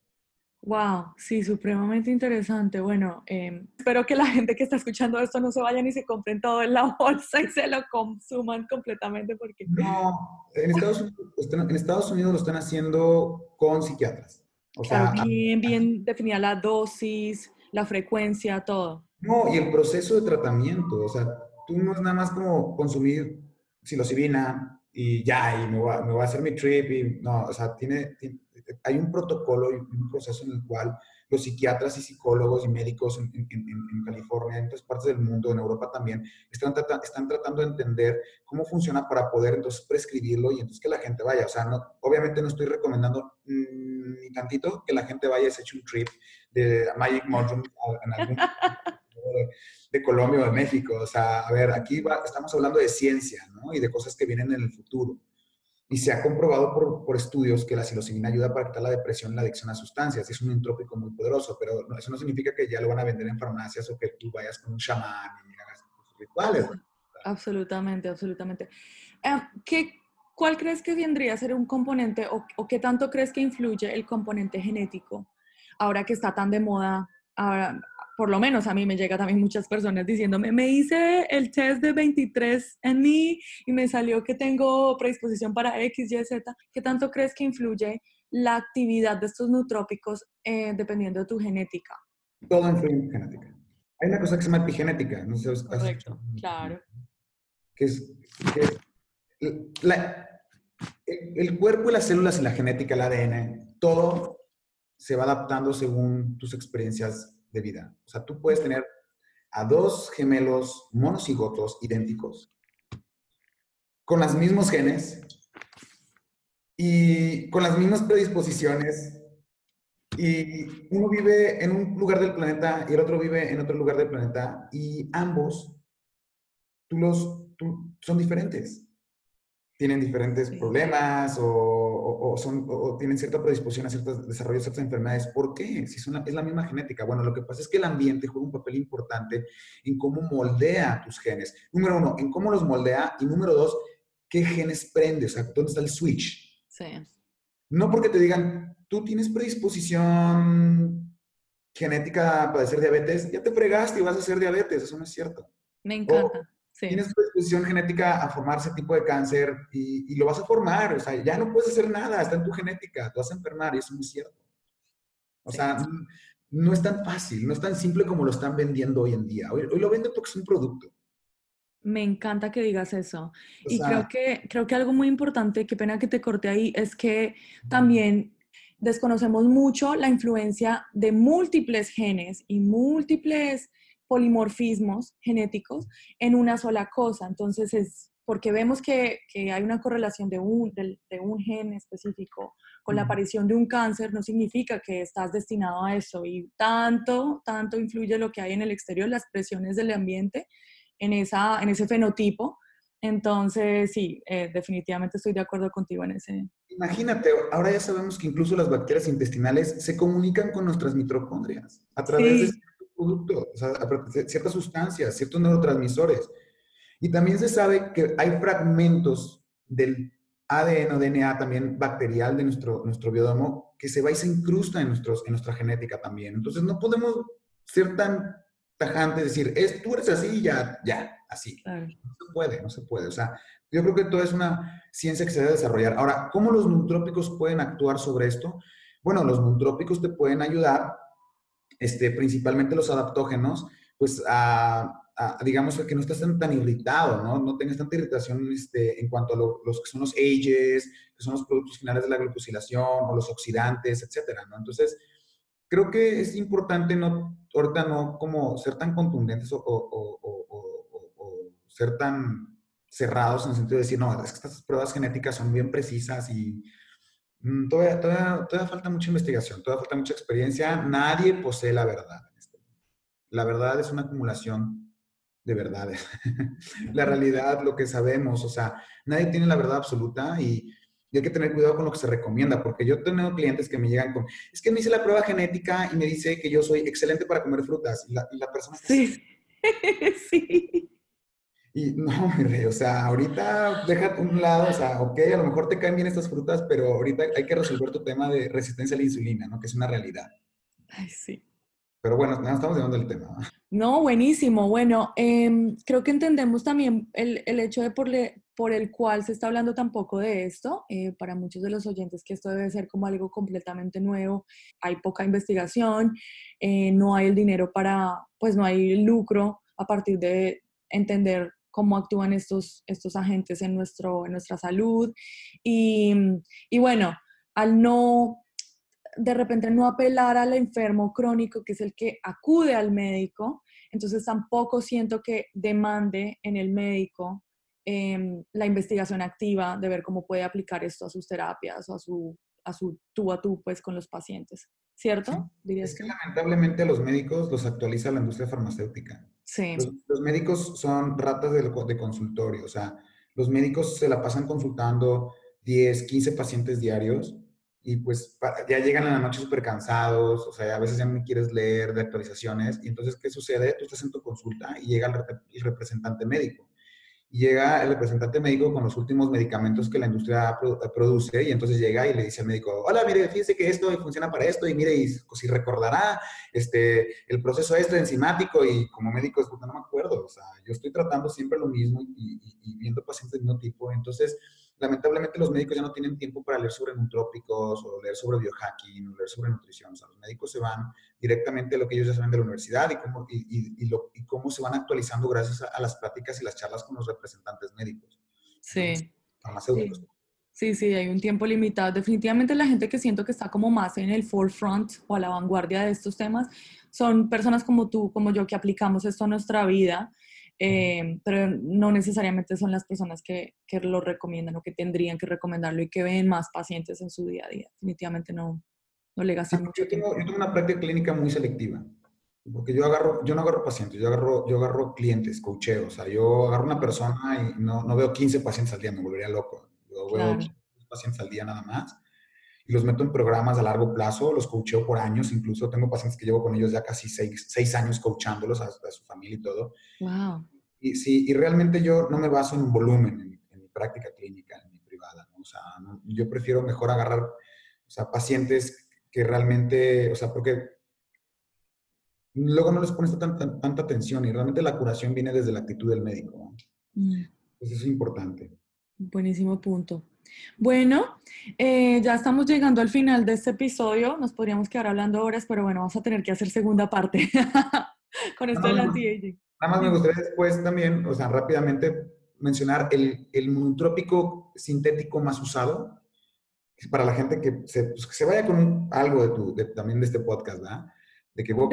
Wow, sí, supremamente interesante. Bueno, em, espero que la gente que está escuchando esto no se vaya ni se compren todo en la bolsa y se lo consuman completamente porque... No, en Estados Unidos, en Estados Unidos lo están haciendo con psiquiatras. O sea, bien, bien definida la dosis, la frecuencia, todo. No, y el proceso de tratamiento. O sea, tú no es nada más como consumir psilocibina y ya, y me voy, a, me voy a hacer mi trip y no, o sea, tiene hay un protocolo y un proceso en el cual los psiquiatras y psicólogos y médicos en, California, en otras partes del mundo, en Europa también, están, están tratando de entender cómo funciona para poder entonces prescribirlo y entonces que la gente vaya. O sea, no, obviamente no estoy recomendando mm, ni tantito que la gente vaya y se eche un trip de Magic Mushroom en algún de, de, Colombia o de México. O sea, a ver, aquí estamos hablando de ciencia, ¿no? Y de cosas que vienen en el futuro. Y se ha comprobado por, por, estudios que la psilocibina ayuda para quitar la depresión y la adicción a sustancias. Es un entrópico muy poderoso, pero eso no significa que ya lo van a vender en farmacias o que tú vayas con un chamán y hagas rituales. Absolutamente, absolutamente. Eh, ¿qué, ¿Cuál crees que vendría a ser un componente o, o, qué tanto crees que influye el componente genético ahora que está tan de moda ahora, por lo menos a mí me llega también muchas personas diciéndome, me hice el test de 23 en mí y me salió que tengo predisposición para X, Y, Z. ¿Qué tanto crees que influye la actividad de estos neutrópicos eh, dependiendo de tu genética? Todo influye en genética. Hay una cosa que se llama epigenética. No sé, Correcto, claro. Que es, el cuerpo y las células y la genética, el ADN, todo se va adaptando según tus experiencias de vida. O sea, tú puedes tener a dos gemelos monocigotos idénticos, con los mismos genes y con las mismas predisposiciones, y uno vive en un lugar del planeta y el otro vive en otro lugar del planeta, y ambos, tú los, tú, son diferentes. Tienen diferentes problemas o, son, o, tienen cierta predisposición a ciertos desarrollos, ciertas enfermedades. ¿Por qué? Si es, es, la misma genética. Bueno, lo que pasa es que el ambiente juega un papel importante en cómo moldea tus genes. Número uno, en cómo los moldea. Y número dos, qué genes prende, o sea, dónde está el switch. Sí. No porque te digan, tú tienes predisposición genética a padecer diabetes, ya te fregaste y vas a hacer diabetes. Eso no es cierto. Me encanta. Tienes predisposición genética a formar ese tipo de cáncer y, lo vas a formar. O sea, ya no puedes hacer nada, está en tu genética, tú vas a enfermar y eso no es cierto. O sea, no es tan fácil, no es tan simple como lo están vendiendo hoy en día. Hoy, lo venden porque es un producto. Me encanta que digas eso. y creo, que, creo que algo muy importante, qué pena que te corte ahí, es que también desconocemos mucho la influencia de múltiples genes y múltiples polimorfismos genéticos en una sola cosa. Entonces, es porque vemos que, hay una correlación de un, de, un gen específico con la aparición de un cáncer, no significa que estás destinado a eso. Y tanto, tanto influye lo que hay en el exterior, las presiones del ambiente en, esa, en ese fenotipo. Entonces, sí, eh, definitivamente estoy de acuerdo contigo en ese. Imagínate, ahora ya sabemos que incluso las bacterias intestinales se comunican con nuestras mitocondrias a través de producto, o sea, ciertas sustancias, ciertos neurotransmisores. Y también se sabe que hay fragmentos del ADN o DNA también bacterial de nuestro, nuestro biodomo que se va y se incrusta en, nuestros, en nuestra genética también. Entonces no podemos ser tan tajantes, decir, es, tú eres así, ya, ya, así. No se puede, no se puede. O sea, yo creo que todo es una ciencia que se debe desarrollar. Ahora, ¿cómo los neutrópicos pueden actuar sobre esto? Bueno, los neutrópicos te pueden ayudar este, principalmente los adaptógenos, pues a digamos, que no estés tan, irritado, ¿no? No tengas tanta irritación este, en cuanto a los que son los ages, que son los productos finales de la glucosilación o los oxidantes, etcétera, ¿no? Entonces, creo que es importante no, ahorita no como ser tan contundentes o, ser tan cerrados en el sentido de decir, no, es que estas pruebas genéticas son bien precisas y todavía, todavía, todavía, falta mucha investigación, todavía falta mucha experiencia. Nadie posee la verdad. Este la verdad es una acumulación de verdades. la realidad, lo que sabemos, o sea, nadie tiene la verdad absoluta y y hay que tener cuidado con lo que se recomienda, porque yo tengo clientes que me llegan con, es que me hice la prueba genética y me dice que yo soy excelente para comer frutas. Y la, persona... Sí, sí. Y no, mi rey, o sea, ahorita déjate un lado, o sea, ok, a lo mejor te caen bien estas frutas, pero ahorita hay que resolver tu tema de resistencia a la insulina, ¿no? Que es una realidad. Ay, sí. Pero bueno, no estamos llevando el tema. No, buenísimo. Bueno, em, creo que entendemos también el, el hecho de por, le, por el cual se está hablando tampoco de esto. Eh, para muchos de los oyentes que esto debe ser como algo completamente nuevo, hay poca investigación, eh, no hay el dinero para, pues no hay lucro a partir de entender cómo actúan estos, estos agentes en, nuestro, en nuestra salud. Y, y bueno, al no de repente no apelar al enfermo crónico, que es el que acude al médico, entonces tampoco siento que demande en el médico Em, la investigación activa de ver cómo puede aplicar esto a sus terapias o a su, a su tú a tú pues con los pacientes, ¿cierto? es que, lamentablemente los médicos los actualiza la industria farmacéutica. Los, médicos son ratas de, de consultorio, o sea, los médicos se la pasan consultando 10, 15 pacientes diarios y pues ya llegan a la noche súper cansados, o sea, a veces ya no quieres leer de actualizaciones y entonces, ¿qué sucede? Tú estás en tu consulta y llega el representante médico llega el representante médico con los últimos medicamentos que la industria produce y entonces llega y le dice al médico, hola, mire, fíjese que esto funciona para esto y mire, y si recordará este, el proceso este enzimático y como médico, no me acuerdo, o sea, yo estoy tratando siempre lo mismo y, y viendo pacientes de mismo tipo, entonces lamentablemente los médicos ya no tienen tiempo para leer sobre nutrópicos o leer sobre biohacking o leer sobre nutrición. O sea, los médicos se van directamente a lo que ellos ya saben de la universidad y cómo, y, lo, y cómo se van actualizando gracias a, las prácticas y las charlas con los representantes médicos. Sí. Farmacéuticos. Sí. sí, hay un tiempo limitado. Definitivamente la gente que siento que está como más en el forefront o a la vanguardia de estos temas son personas como tú, como yo, que aplicamos esto a nuestra vida eh, pero no necesariamente son las personas que, que, lo recomiendan o que tendrían que recomendarlo y que ven más pacientes en su día a día. Definitivamente no, no le gastan mucho yo tengo, tiempo. Yo tengo una práctica clínica muy selectiva, porque yo, agarro, yo no agarro pacientes, yo agarro, yo agarro clientes, coacheo, o sea, yo agarro una persona y no, no veo 15 pacientes al día, me volvería loco. Yo veo 15 pacientes al día nada más y los meto en programas a largo plazo, los coacheo por años, incluso tengo pacientes que llevo con ellos ya casi seis, seis años coachándolos a, a, su familia y todo. Wow. Y, sí, y realmente yo no me baso en un volumen en, mi práctica clínica, en mi privada, ¿no? O sea, yo prefiero mejor agarrar, o sea, pacientes que realmente, o sea, porque luego no les pones tanta, tanta atención y realmente la curación viene desde la actitud del médico. ¿no? Mm. eso es importante. Buenísimo punto. Bueno, eh, ya estamos llegando al final de este episodio. Nos podríamos quedar hablando horas, pero bueno, vamos a tener que hacer segunda parte con esto del anti-aging. Nada más me gustaría después también, o sea, rápidamente mencionar el, el monotrópico sintético más usado para la gente que se, pues, que se vaya con algo de tu, de, también de este podcast, ¿verdad? De que, bueno,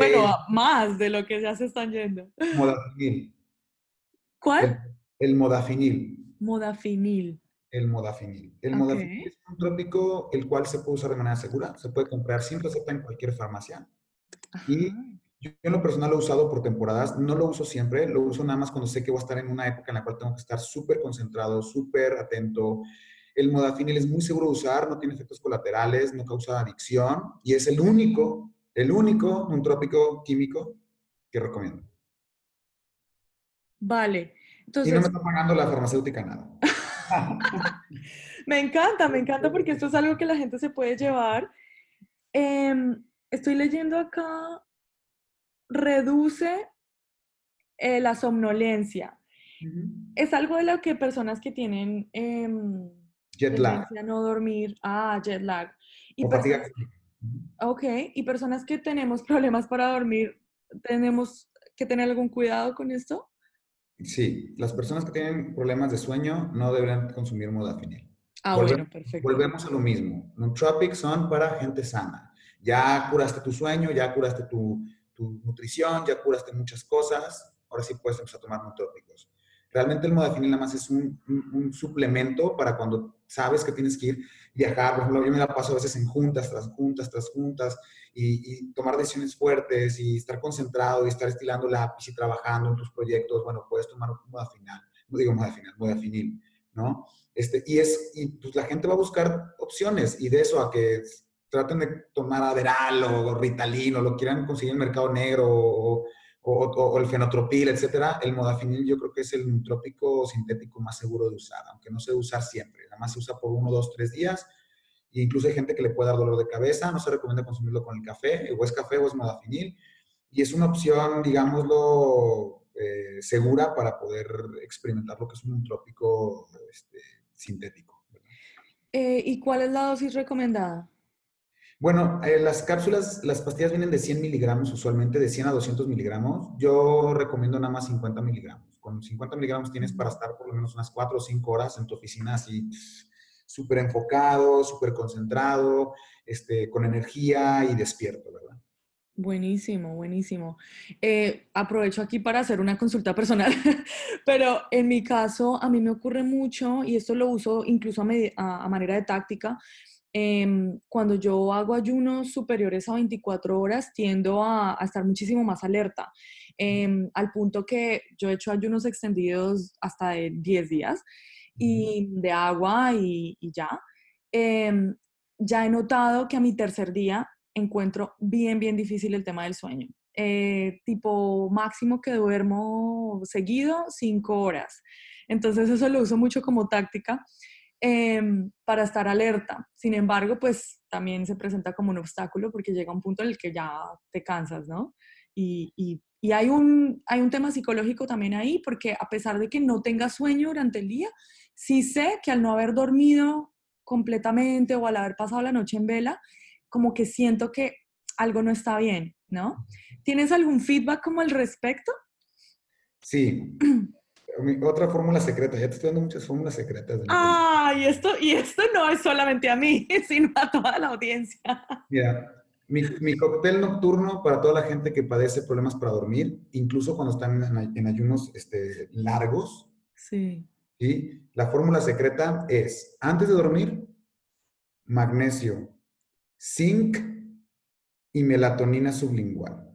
más de lo que ya se están yendo. Modafinil. ¿Cuál? El, modafinil. Modafinil. El modafinil. El modafinil es un trópico el cual se puede usar de manera segura, se puede comprar sin receta en cualquier farmacia. Y yo en lo personal lo he usado por temporadas, no lo uso siempre, lo uso nada más cuando sé que voy a estar en una época en la cual tengo que estar súper concentrado, súper atento. El modafinil es muy seguro de usar, no tiene efectos colaterales, no causa adicción y es el único, el único trópico químico que recomiendo. Vale. Entonces... Y no me está pagando la farmacéutica nada. me encanta, me encanta porque esto es algo que la gente se puede llevar. Em, estoy leyendo acá reduce eh, la somnolencia. Es algo de lo que personas que tienen em, jet lag. no dormir, ah, jet lag. Y ok, y personas que tenemos problemas para dormir, tenemos que tener algún cuidado con esto? Sí, las personas que tienen problemas de sueño no deberían consumir modafinil. Ah, bueno, perfecto. Volvemos a lo mismo. Nootropics son para gente sana. Ya curaste tu sueño, ya curaste tu, tu nutrición, ya curaste muchas cosas. Ahora sí puedes empezar a tomar nootrópicos. Realmente el modafinil nada más es un, un, suplemento para cuando sabes que tienes que ir viajar. Por ejemplo, yo me la paso a veces en juntas, tras juntas, tras juntas, y, tomar decisiones fuertes y estar concentrado y estar estilando lápiz y trabajando en tus proyectos. Bueno, puedes tomar un modafinil, no digo modafinil, modafinil, ¿no? Este, y es, y pues la gente va a buscar opciones y de eso a que traten de tomar Aderal o Ritalin o lo quieran conseguir en el mercado negro o, el fenotropil, etcétera, el modafinil yo creo que es el nutrópico sintético más seguro de usar, aunque no se usa siempre, nada más se usa por uno, dos, tres días. E incluso hay gente que le puede dar dolor de cabeza, no se recomienda consumirlo con el café, o es café o es modafinil. Y es una opción, digámoslo, eh, segura para poder experimentar lo que es un nutrópico este, sintético. Eh, ¿Y cuál es la dosis recomendada? Bueno, eh, las cápsulas, las pastillas vienen de 100 miligramos usualmente, de 100 a 200 miligramos. Yo recomiendo nada más 50 miligramos. Con 50 miligramos tienes para estar por lo menos unas 4 o 5 horas en tu oficina así súper enfocado, súper concentrado, este, con energía y despierto, ¿verdad? Buenísimo, buenísimo. Eh, aprovecho aquí para hacer una consulta personal, pero en mi caso a mí me ocurre mucho, y esto lo uso incluso a manera de táctica, Em, cuando yo hago ayunos superiores a 24 horas, tiendo a, estar muchísimo más alerta, em, al punto que yo he hecho ayunos extendidos hasta de 10 días y de agua y, ya. Em, ya he notado que a mi tercer día encuentro bien, bien difícil el tema del sueño. Eh, tipo máximo que duermo seguido, 5 horas. Entonces eso lo uso mucho como táctica Em, para estar alerta. Sin embargo, pues también se presenta como un obstáculo porque llega un punto en el que ya te cansas, ¿no? Y, y, y, hay, un, hay un tema psicológico también ahí porque a pesar de que no tenga sueño durante el día, sí sé que al no haber dormido completamente o al haber pasado la noche en vela, como que siento que algo no está bien, ¿no? ¿Tienes algún feedback como al respecto? Sí. otra fórmula secreta, ya te estoy dando muchas fórmulas secretas. Ah, y esto, y esto no es solamente a mí, sino a toda la audiencia. Mira, mi, mi, cóctel nocturno para toda la gente que padece problemas para dormir, incluso cuando están en, ayunos este, largos. Sí. Y la fórmula secreta es, antes de dormir, magnesio, zinc y melatonina sublingual.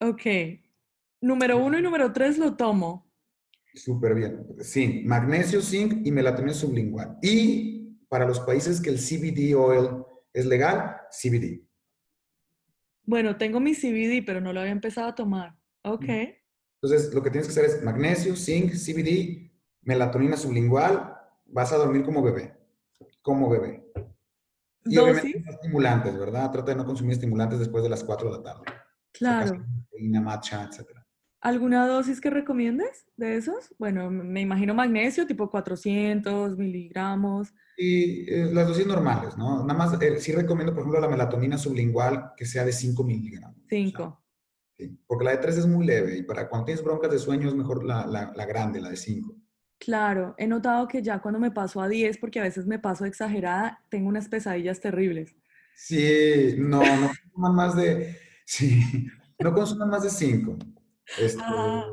Ok. Número uno y número tres lo tomo. Súper bien. Sí, magnesio, zinc y melatonina sublingual. Y para los países que el CBD oil es legal, CBD. Bueno, tengo mi CBD, pero no lo había empezado a tomar. Ok. Entonces, lo que tienes que hacer es magnesio, zinc, CBD, melatonina sublingual. Vas a dormir como bebé. Como bebé. Y obviamente estimulantes, ¿verdad? Trata de no consumir estimulantes después de las 4 de la tarde. Claro. matcha, etcétera. ¿Alguna dosis que recomiendes de esos? Bueno, me imagino magnesio, tipo 400 miligramos. Y eh, las dosis normales, ¿no? Nada más, eh, sí recomiendo, por ejemplo, la melatonina sublingual que sea de 5 miligramos. 5. sí, porque la de 3 es muy leve y para cuando tienes broncas de sueño es mejor la, la, la grande, la de 5. Claro, he notado que ya cuando me paso a 10, porque a veces me paso exagerada, tengo unas pesadillas terribles. Sí, no, no consuman más de, sí, no consuman más de 5. Este, ah.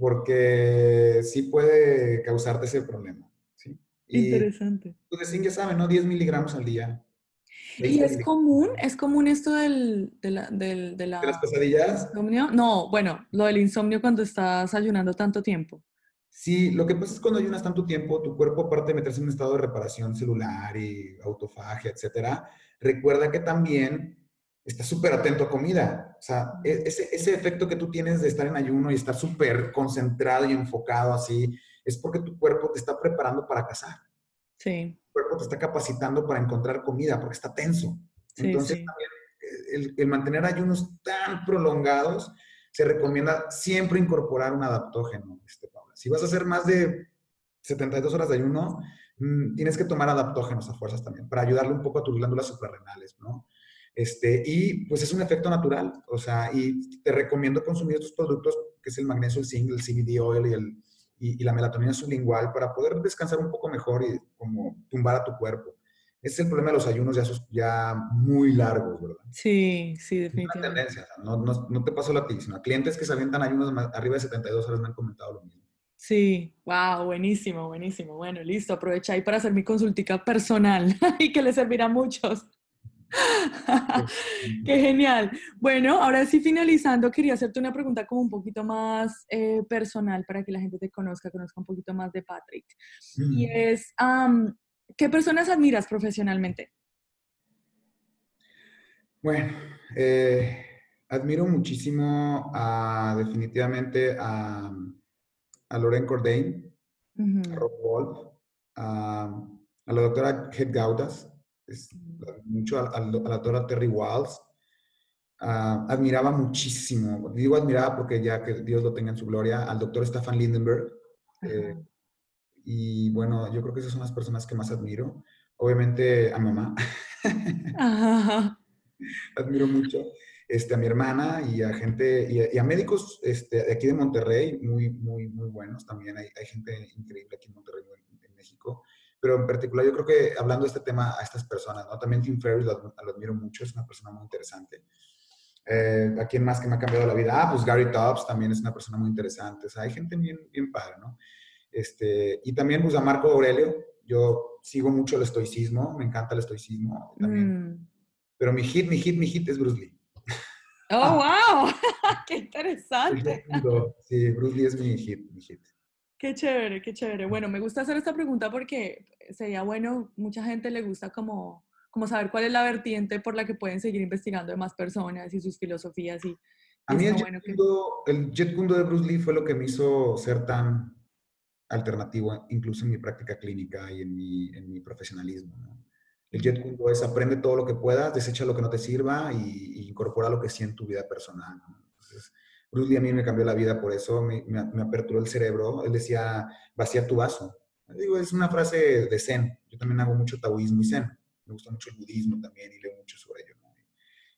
Porque sí puede causarte ese problema. ¿sí? Interesante. Pues ya saben, ¿no? 10 miligramos al día. ¿Y es común? ¿Es común esto del, de, la, del, de, la, ¿De las pesadillas? Insomnio? No, bueno, lo del insomnio cuando estás ayunando tanto tiempo. Sí, lo que pasa es que cuando ayunas tanto tiempo, tu cuerpo, aparte de meterse en un estado de reparación celular y autofagia, etcétera, recuerda que también está súper atento a comida. O sea, e, ese, ese, efecto que tú tienes de estar en ayuno y estar súper concentrado y enfocado así, es porque tu cuerpo te está preparando para cazar. Sí. Tu cuerpo te está capacitando para encontrar comida porque está tenso. Entonces, también el, el, mantener ayunos tan prolongados, se recomienda siempre incorporar un adaptógeno, este, Paula. Si vas a hacer más de 72 horas de ayuno, mm, tienes que tomar adaptógenos a fuerzas también para ayudarle un poco a tus glándulas suprarrenales, ¿no? Este, y pues es un efecto natural, o sea, y te recomiendo consumir estos productos, que es el magnesio, el zinc, el CBD oil y, el, y, la melatonina sublingual para poder descansar un poco mejor y como tumbar a tu cuerpo. Ese es el problema de los ayunos ya, ya muy largos, ¿verdad? Sí, sí, definitivamente. Es una tendencia, no, no, no, te paso la ti, sino a clientes que se avientan ayunos arriba de 72 horas me han comentado lo mismo. Sí, wow, buenísimo, buenísimo. Bueno, listo, aprovecha ahí para hacer mi consultica personal y que le servirá a muchos. Qué genial. Bueno, ahora sí finalizando, quería hacerte una pregunta como un poquito más eh, personal para que la gente te conozca, conozca un poquito más de Patrick. Y mm. es, ¿qué personas admiras profesionalmente? Bueno, eh, admiro muchísimo a, definitivamente a, a Loren Cordain, a Rob Wolf, a, la doctora Head Gaudas, mucho a, la doctora Terry Walls. Ah, admiraba muchísimo, digo admiraba porque ya que Dios lo tenga en su gloria, al doctor Stefan Lindenberg. Eh, y bueno, yo creo que esas son las personas que más admiro. Obviamente a mamá. admiro mucho este, a mi hermana y a gente, y a, médicos este, de aquí de Monterrey, muy, muy, muy buenos también. Hay, hay gente increíble aquí en Monterrey, en México pero en particular yo creo que hablando de este tema a estas personas, ¿no? También Tim Ferriss lo, admiro mucho, es una persona muy interesante. Eh, ¿A quién más que me ha cambiado la vida? Ah, pues Gary Tops también es una persona muy interesante. O sea, hay gente bien, bien padre, ¿no? Este, y también pues a Marco Aurelio, yo sigo mucho el estoicismo, me encanta el estoicismo también. Mm. Pero mi hit, mi hit, mi hit es Bruce Lee. ¡Oh, wow! ¡Qué interesante! Sí, Bruce Lee es mi hit, mi hit. Qué chévere, qué chévere. Bueno, me gusta hacer esta pregunta porque sería bueno, mucha gente le gusta como, como saber cuál es la vertiente por la que pueden seguir investigando de más personas y sus filosofías. Y, a mí el jet, kundo, de Bruce Lee fue lo que me hizo ser tan alternativo, incluso en mi práctica clínica y en mi, en mi profesionalismo. El jet kundo es aprende todo lo que puedas, desecha lo que no te sirva y, incorpora lo que sí en tu vida personal. Entonces, Bruce a mí me cambió la vida por eso, me, aperturó el cerebro. Él decía, vacía tu vaso. Digo, es una frase de Zen. Yo también hago mucho taoísmo y Zen. Me gusta mucho el budismo también y leo mucho sobre ello.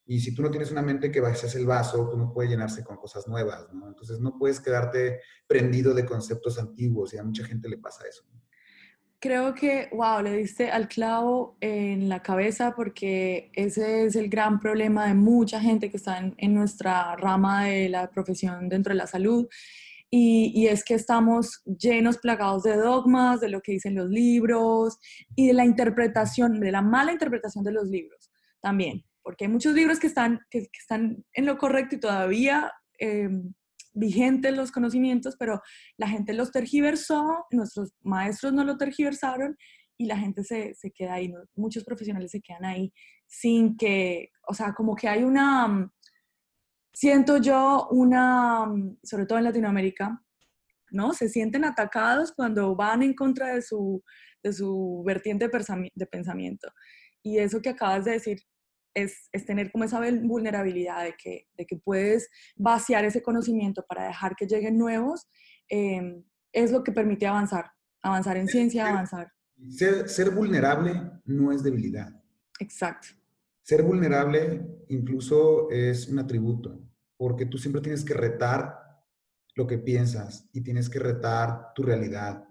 Y si tú no tienes una mente que vacías el vaso, tú no puedes llenarse con cosas nuevas, ¿no? Entonces no puedes quedarte prendido de conceptos antiguos y a mucha gente le pasa eso creo que, wow, le diste al clavo en la cabeza porque ese es el gran problema de mucha gente que está en, nuestra rama de la profesión dentro de la salud. Y, y, es que estamos llenos, plagados de dogmas, de lo que dicen los libros y de la interpretación, de la mala interpretación de los libros también, porque hay muchos libros que están, que, están en lo correcto y todavía eh, vigentes los conocimientos, pero la gente los tergiversó, nuestros maestros no lo tergiversaron y la gente se, se queda ahí, muchos profesionales se quedan ahí sin que, o sea, como que hay una, mm, siento yo una, mm, sobre todo en Latinoamérica, ¿no? Se sienten atacados cuando van en contra de su, de su vertiente de pensamiento. Y eso que acabas de decir, es, tener como esa vulnerabilidad de que, de que puedes vaciar ese conocimiento para dejar que lleguen nuevos, em, es lo que permite avanzar, avanzar en ciencia, avanzar. Ser, ser vulnerable no es debilidad. Exacto. Ser vulnerable incluso es un atributo, porque tú siempre tienes que retar lo que piensas y tienes que retar tu realidad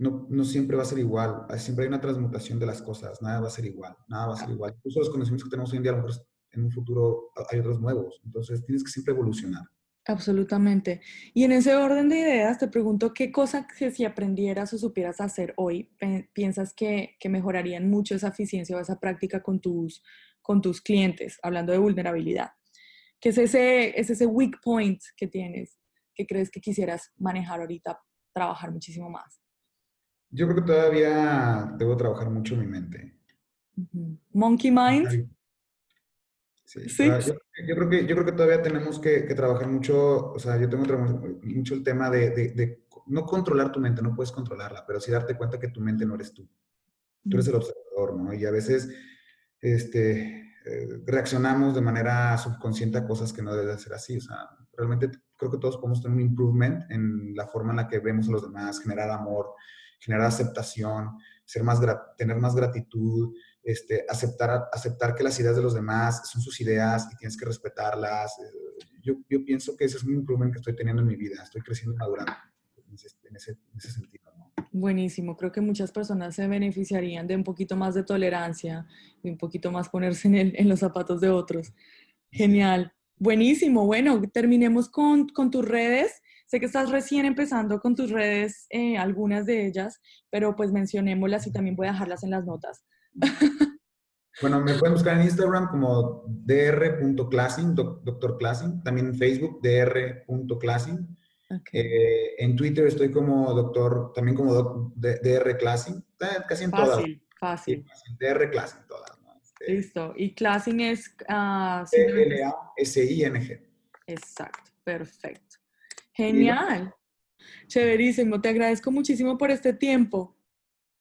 no, no, siempre va a ser igual. Siempre hay una transmutación de las cosas. Nada va a ser igual. Nada va a ser igual. Incluso los conocimientos que tenemos hoy en día, a lo mejor en un futuro hay otros nuevos. Entonces tienes que siempre evolucionar. Absolutamente. Y en ese orden de ideas, te pregunto qué cosa que si aprendieras o supieras hacer hoy, piensas que, que, mejorarían mucho esa eficiencia o esa práctica con tus, con tus clientes, hablando de vulnerabilidad. ¿Qué es ese, es ese weak point que tienes que crees que quisieras manejar ahorita, trabajar muchísimo más? Yo creo que todavía debo trabajar mucho mi mente. Monkey mind. Sí, yo, creo que, yo creo que todavía tenemos que, trabajar mucho, o sea, yo tengo mucho el tema de, no controlar tu mente, no puedes controlarla, pero sí darte cuenta que tu mente no eres tú. Tú eres el observador, ¿no? Y a veces este, eh, reaccionamos de manera subconsciente a cosas que no deben ser así. O sea, realmente creo que todos podemos tener un improvement en la forma en la que vemos a los demás, generar amor, generar aceptación, ser más, tener más gratitud, este, aceptar, aceptar que las ideas de los demás son sus ideas y tienes que respetarlas. Eh, yo, yo pienso que ese es un improvement que estoy teniendo en mi vida, estoy creciendo y madurando en ese, en ese, en ese sentido. Buenísimo, creo que muchas personas se beneficiarían de un poquito más de tolerancia, de un poquito más ponerse en, el, en los zapatos de otros. Genial, buenísimo. Bueno, terminemos con, con, tus redes. Sé que estás recién empezando con tus redes, eh, algunas de ellas, pero pues mencionémoslas y también voy a dejarlas en las notas. Bueno, me pueden buscar en Instagram como dr.classing, doctor Classing, también en Facebook dr.classing. Eh, en Twitter estoy como doctor, también como DR Classing, eh, casi en todas. Fácil, fácil. DR Classing, todas. Este, Listo. Y Classing es... Uh, L-A-S-I-N-G. Exacto, perfecto. Genial. Chéverísimo. Te agradezco muchísimo por este tiempo.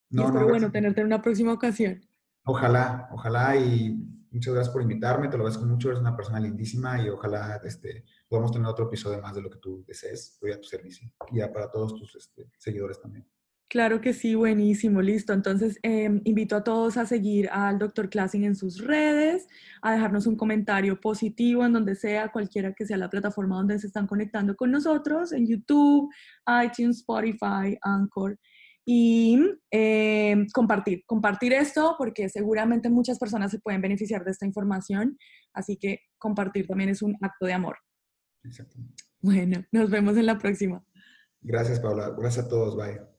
No, y espero, bueno, tenerte en una próxima ocasión. Ojalá, ojalá y muchas gracias por invitarme, te lo agradezco mucho, eres una persona lindísima y ojalá este, podamos tener otro episodio más de lo que tú desees. Estoy a tu servicio y ya para todos tus este, seguidores también. Claro que sí, buenísimo, listo. Entonces, em, invito a todos a seguir al Dr. Classing en sus redes, a dejarnos un comentario positivo en donde sea, cualquiera que sea la plataforma donde se están conectando con nosotros, en YouTube, iTunes, Spotify, Anchor y eh, compartir, compartir esto porque seguramente muchas personas se pueden beneficiar de esta información, así que compartir también es un acto de amor. Exactamente. Bueno, nos vemos en la próxima. Gracias, Paula. Gracias a todos. Bye.